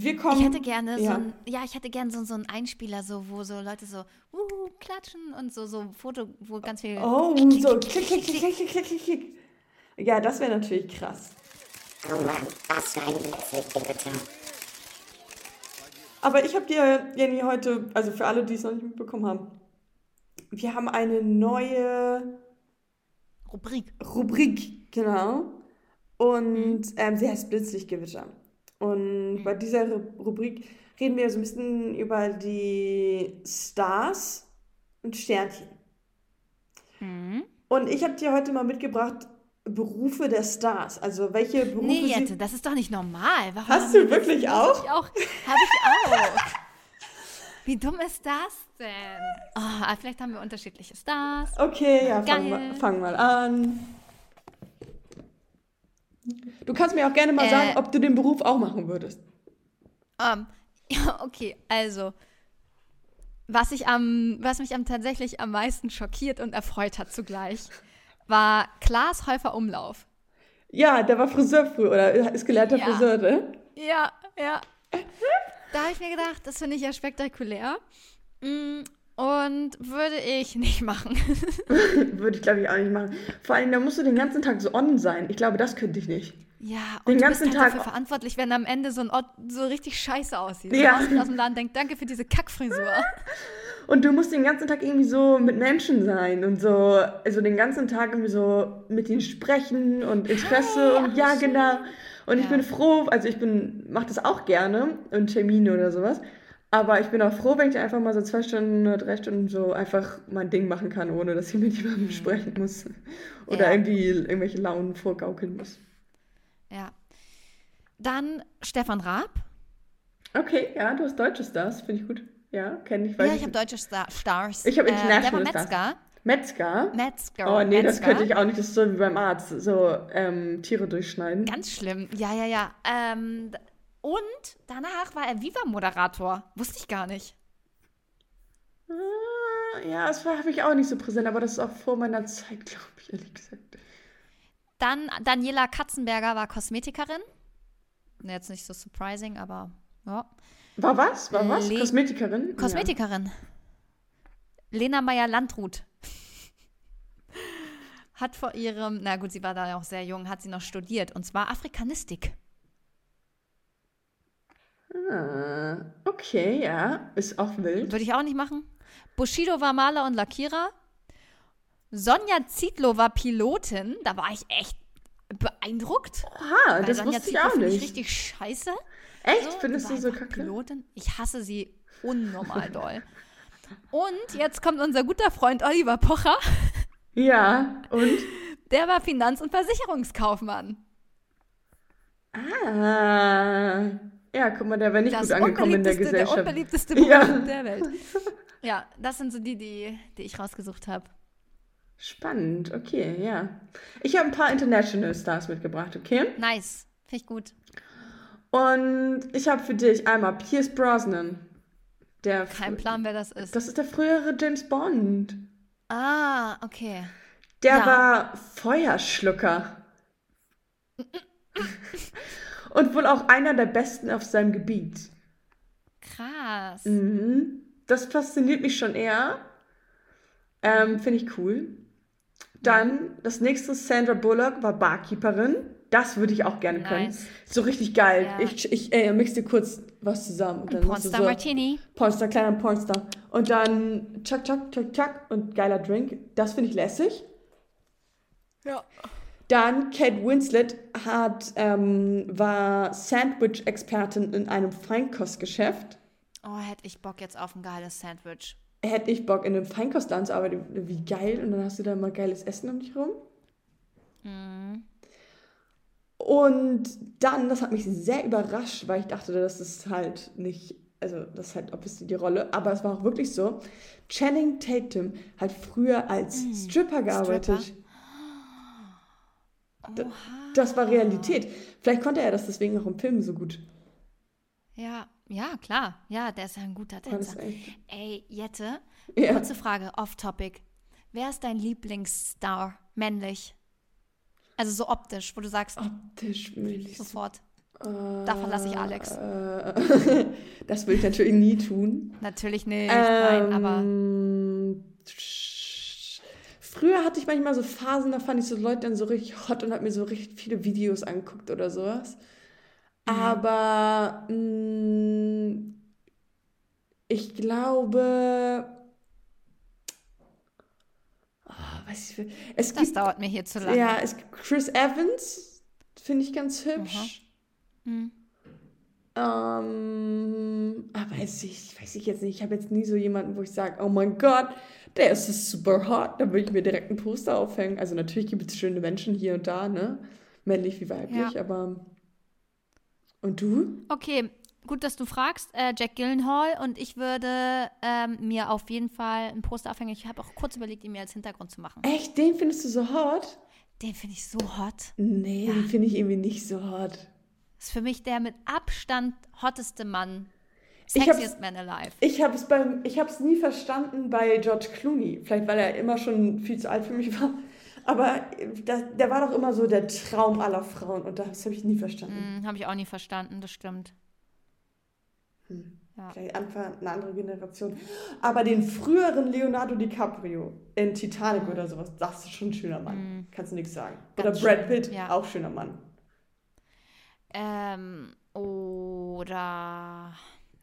B: Wir kommen.
A: Ich hätte gerne so
B: ja.
A: ein, ja, ich hätte gerne so, so einen Einspieler, so, wo so Leute so uhu, klatschen und so, so ein Foto, wo ganz viel.
B: Oh, so klick, klick, klick, klick, klick, klick, klick. Ja, das wäre natürlich krass.
C: Oh Mann, was für ein.
B: Aber ich habe dir, Jenny, heute, also für alle, die es noch nicht mitbekommen haben, wir haben eine neue
A: Rubrik.
B: Rubrik, genau. Und ähm, sie heißt Blitzlichtgewitter. Und bei dieser Ru- Rubrik reden wir so ein bisschen über die Stars und Sternchen.
A: Mhm.
B: Und ich habe dir heute mal mitgebracht Berufe der Stars. Also welche Berufe
A: Nee,
B: sie...
A: Jette, das ist doch nicht normal. Warum
B: Hast du wirklich auch?
A: Hab ich auch. Habe ich auch. Wie dumm ist das denn? Oh, vielleicht haben wir unterschiedliche Stars.
B: Okay, ja, fang mal, fang mal an. Du kannst mir auch gerne mal
A: Äh.
B: sagen, ob du den Beruf auch machen würdest.
A: Ähm, ja, okay, also. Was, ich am, was mich am tatsächlich am meisten schockiert und erfreut hat zugleich, war Klaas Häufer Umlauf.
B: Ja, der war Friseur früher oder ist gelernter
A: Ja.
B: Friseur, ne?
A: Ja, ja. Da habe ich mir gedacht, das finde ich ja spektakulär. Und würde ich nicht machen.
B: Würde ich, glaube ich, auch nicht machen. Vor allem, da musst du den ganzen Tag so on sein. Ich glaube, das könnte ich nicht.
A: Ja,
B: Den
A: und du
B: ganzen
A: bist halt
B: Tag-
A: dafür verantwortlich, wenn am Ende so ein Ort so richtig scheiße aussieht.
B: Ja.
A: Du aus dem Laden denkt, danke für diese Kackfrisur.
B: Und du musst den ganzen Tag irgendwie so mit Menschen sein und so, also den ganzen Tag irgendwie so mit ihnen sprechen und Interesse und ja, genau. Und ich
A: Ja.
B: bin froh, also ich bin, mach das auch gerne und Termine oder sowas. Aber ich bin auch froh, wenn ich einfach mal so zwei Stunden oder drei Stunden so einfach mein Ding machen kann, ohne dass ich mit jemandem sprechen muss. Oder
A: Mhm. Ja.
B: irgendwie irgendwelche Launen vorgaukeln muss.
A: Ja. Dann Stefan Raab.
B: Okay, ja, du hast deutsche Stars, finde ich gut. Ja, kenne ich. weiß
A: Ja, ich habe deutsche Star Stars.
B: Ich habe
A: Äh, der war
B: international Stars.
A: Metzger.
B: Metzger.
A: Metzger.
B: Oh nee, das
A: Metzger.
B: könnte ich auch nicht. Das ist so wie beim Arzt. So ähm, Tiere durchschneiden.
A: Ganz schlimm. Ja, ja, ja. Ähm, und danach war er Viva-Moderator. Wusste ich gar nicht.
B: Ah, ja, das habe ich auch nicht so präsent, aber das ist auch vor meiner Zeit, glaube ich, ehrlich gesagt.
A: Dann Daniela Katzenberger war Kosmetikerin. Jetzt nicht so surprising, aber ja.
B: War was? War was?
A: Le-
B: Kosmetikerin?
A: Kosmetikerin. Lena Meyer-Landrut. Hat vor ihrem, na gut, sie war da auch sehr jung, hat sie noch studiert. Und zwar Afrikanistik.
B: Ah, okay, ja. Ist auch wild.
A: Würde ich auch nicht machen. Bushido war Maler und Lackierer. Sonja Zietlow war Pilotin. Da war ich echt be beeindruckt. Weil
B: das
A: Sonja
B: wusste ich
A: Zietlow
B: auch
A: finde ich
B: nicht.
A: richtig scheiße.
B: Echt?
A: So,
B: Findest du so kacke?
A: Pilotin. Ich hasse sie unnormal doll. Und jetzt kommt unser guter Freund Oliver Pocher.
B: Ja, und?
A: Der war Finanz- und Versicherungskaufmann.
B: Ah. Ja, guck mal, der wäre nicht
A: Das
B: gut angekommen in der
A: unbeliebteste- Der
B: Gesellschaft.
A: unbeliebteste Beruf
B: Ja.
A: der Welt. Ja, das sind so die, die, die ich rausgesucht habe.
B: Spannend, okay, ja. Ich habe ein paar International Stars mitgebracht, okay?
A: Nice. Finde ich gut.
B: Und ich habe für dich einmal Pierce Brosnan. Der
A: Kein Plan, wer das ist.
B: Das ist der frühere James Bond.
A: ah, okay.
B: Der
A: Ja.
B: war Feuerschlucker. Und wohl auch einer der besten auf seinem Gebiet.
A: Krass.
B: Mhm. Das fasziniert mich schon eher. Ähm, Finde ich cool. Dann das nächste, Sandra Bullock war Barkeeperin. Das würde ich auch gerne können.
A: Nice.
B: So richtig geil.
A: Ja.
B: Ich, ich äh, mix dir kurz was zusammen. Und dann
A: Pornstar
B: so,
A: Martini.
B: Pornstar, kleiner Pornstar. Und dann tschak, tschak, tschak, tschak und geiler Drink. Das finde ich lässig.
A: Ja.
B: Dann Kate Winslet hat, ähm, war Sandwich-Expertin in einem Feinkostgeschäft.
A: Oh, hätte ich Bock jetzt auf ein geiles Sandwich.
B: Hätte ich Bock, in einem Feinkostladen zu arbeiten. Wie geil. Und dann hast du da mal geiles Essen um dich rum.
A: Mhm.
B: Und dann, das hat mich sehr überrascht, weil ich dachte, das ist halt nicht, also das ist halt obviously die Rolle, aber es war auch wirklich so. Channing Tatum hat früher als Stripper gearbeitet.
A: Stripper?
B: Da- Das war Realität. Vielleicht konnte er das deswegen auch im Film so gut.
A: Ja, ja, klar. Ja, der ist ja ein guter
B: das
A: Tänzer. Ey, Jette,
B: Ja.
A: kurze Frage, off-topic. Wer ist dein Lieblingsstar, männlich? Also so optisch, wo du sagst,
B: Optisch männlich.
A: sofort. Da verlasse ich Alex.
B: Äh, das will ich natürlich nie tun.
A: Natürlich nicht, nein, aber
B: Ähm, Früher hatte ich manchmal so Phasen, da fand ich so Leute dann so richtig hot und habe mir so richtig viele Videos angeguckt oder sowas.
A: Mhm.
B: Aber mh, ich glaube. Oh, weiß ich, es
A: das
B: gibt,
A: dauert mir hier zu lange.
B: ja, es gibt Chris Evans, finde ich ganz hübsch.
A: Hm.
B: Ähm, ah, weiß ich, weiß ich jetzt nicht. Ich habe jetzt nie so jemanden, wo ich sage, oh mein Gott, der ist super hot. Da würde ich mir direkt ein Poster aufhängen. Also natürlich gibt es schöne Menschen hier und da, ne? Männlich wie weiblich,
A: Ja.
B: aber. Und du?
A: Okay, gut, dass du fragst. Äh, Jack Gyllenhaal und ich würde ähm, mir auf jeden Fall ein Poster aufhängen. Ich habe auch kurz überlegt, ihn mir als Hintergrund zu machen.
B: Echt, den findest du so hot?
A: Den finde ich so hot.
B: Nee, den finde ich irgendwie nicht so hot.
A: Ist für mich der mit Abstand hotteste Mann. Sexiest man alive.
B: Ich habe es beim, ich habe es nie verstanden bei George Clooney. Vielleicht, weil er immer schon viel zu alt für mich war. Aber das, der war doch immer so der Traum aller Frauen und das habe ich nie verstanden.
A: Hm, habe ich auch nie verstanden, das stimmt. Ja.
B: Vielleicht Anfang eine andere Generation. Aber den früheren Leonardo DiCaprio in Titanic oder sowas, das ist schon ein schöner Mann. Kannst du nichts sagen. Oder
A: Ganz
B: Brad
A: schön,
B: Pitt,
A: ja.
B: auch schöner Mann.
A: Ähm, oder.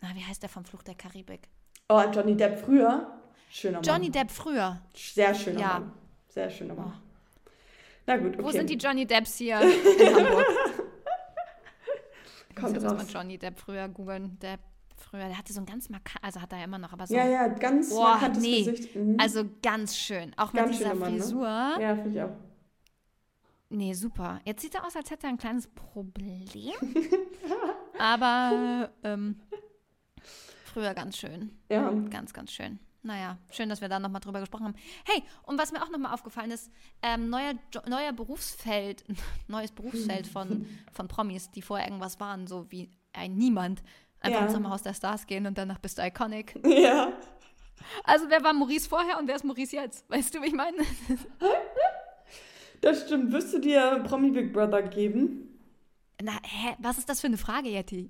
A: Na, wie heißt der vom Fluch der Karibik?
B: Oh, Johnny Depp früher, schöner
A: Johnny
B: Mann.
A: Depp früher.
B: Sehr schöner
A: Ja.
B: Mann. Sehr schöner Mann. Na gut, okay.
A: Wo sind die Johnny Depps hier in Hamburg?
B: Kommt
A: Jetzt muss man Johnny Depp früher googeln. Depp früher, der hatte so ein ganz markant, also hat er ja immer noch, aber so.
B: Ja, ja, ganz
A: Boah,
B: markantes
A: nee.
B: Gesicht. Mhm.
A: Also ganz schön. Auch mit
B: Ganz
A: dieser
B: schöner Mann, ne?
A: Frisur.
B: ja, finde ich auch.
A: Nee, super. Jetzt sieht er aus, als hätte er ein kleines Problem. aber ähm, früher ganz schön.
B: Ja.
A: Ganz, ganz schön. Naja, schön, dass wir da nochmal drüber gesprochen haben. Hey, und was mir auch nochmal aufgefallen ist, ähm, neuer, Jo- neuer Berufsfeld, neues Berufsfeld von, von Promis, die vorher irgendwas waren, so wie ein Niemand. Einfach
B: Ja.
A: ins Sommerhaus der Stars gehen und danach bist du iconic.
B: Ja.
A: Also wer war Maurice vorher und wer ist Maurice jetzt? Weißt du, wie ich meine?
B: Das stimmt. Wirst du dir Promi Big Brother geben?
A: Na, hä, was ist das für eine Frage, Yeti?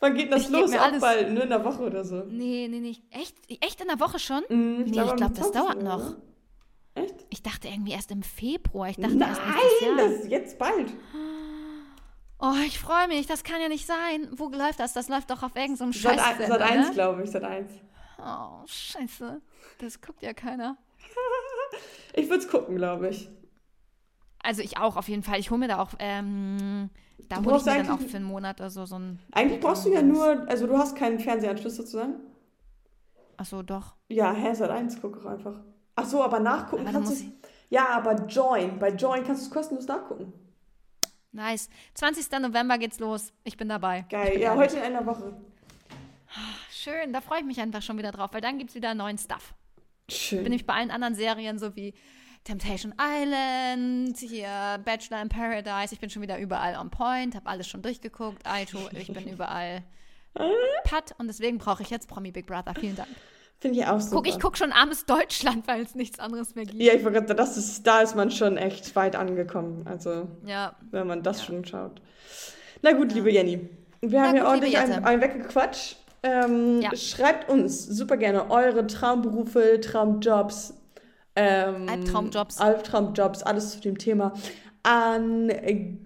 B: Wann geht das
A: Ich
B: los? Auch
A: alles-
B: bald, ne? In der Woche oder so.
A: Nee, nee, nee. Echt? Echt in der Woche schon?
B: Mhm,
A: nee, ich
B: glaube,
A: das
B: 20.
A: dauert noch.
B: Echt?
A: Ich dachte irgendwie erst im Februar. Ich dachte
B: Nein,
A: erst Jahr.
B: das ist jetzt bald.
A: Oh, ich freue mich. Das kann ja nicht sein. Wo läuft das? Das läuft doch auf irgendeinem so Scheiß.
B: seit eins, glaube ich, seit eins.
A: Oh, scheiße. Das guckt ja keiner.
B: Ich würde es gucken, glaube ich.
A: Also ich auch auf jeden Fall. Ich hole mir da auch, ähm, da hole ich mir dann auch für einen Monat oder so ein.
B: Eigentlich brauchst du ja nur, also du hast keinen Fernsehanschluss sozusagen.
A: Achso, doch.
B: Ja, seit 1, guck doch einfach. Ach so, aber nachgucken
A: Aber
B: kannst
A: muss
B: du. Ja, aber Join. Bei Join kannst du es kostenlos nachgucken.
A: Nice. 20. November geht's los. Ich bin dabei. Ich
B: Geil.
A: bin
B: Ja,
A: ehrlich.
B: heute in einer Woche.
A: Schön, da freue ich mich einfach schon wieder drauf, weil dann gibt's wieder neuen Stuff. Bin
B: Schön.
A: nämlich bei allen anderen Serien so wie Temptation Island, hier Bachelor in Paradise. Ich bin schon wieder überall on point, habe alles schon durchgeguckt. Aito, ich bin überall Pat und deswegen brauche ich jetzt Promi Big Brother. Vielen Dank.
B: Finde ich auch super.
A: Guck, ich guck schon armes Deutschland, weil es nichts anderes mehr gibt.
B: Ja, ich wollte das ist, da ist man schon echt weit angekommen. Also,
A: Ja,
B: wenn man das schon schaut. Na gut, liebe Jenny. Wir haben
A: gut,
B: ja ordentlich einen,
A: Jette.
B: einen weggequatscht. Ähm,
A: Ja.
B: Schreibt uns super gerne eure Traumberufe, Traumjobs, ähm,
A: Albtraumjobs.
B: Albtraumjobs, alles zu dem Thema an äh,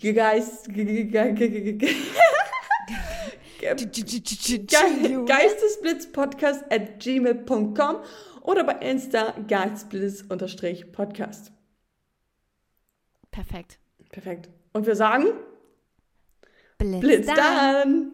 B: Geist, ge- ge- ge- ge- ge- ge- Ge- geistesblitzpodcast at gmail.com oder bei Insta geistesblitz-podcast.
A: perfekt.
B: Perfekt. Und wir sagen,
A: Blitz,
B: Blitz
A: dann.
B: dann!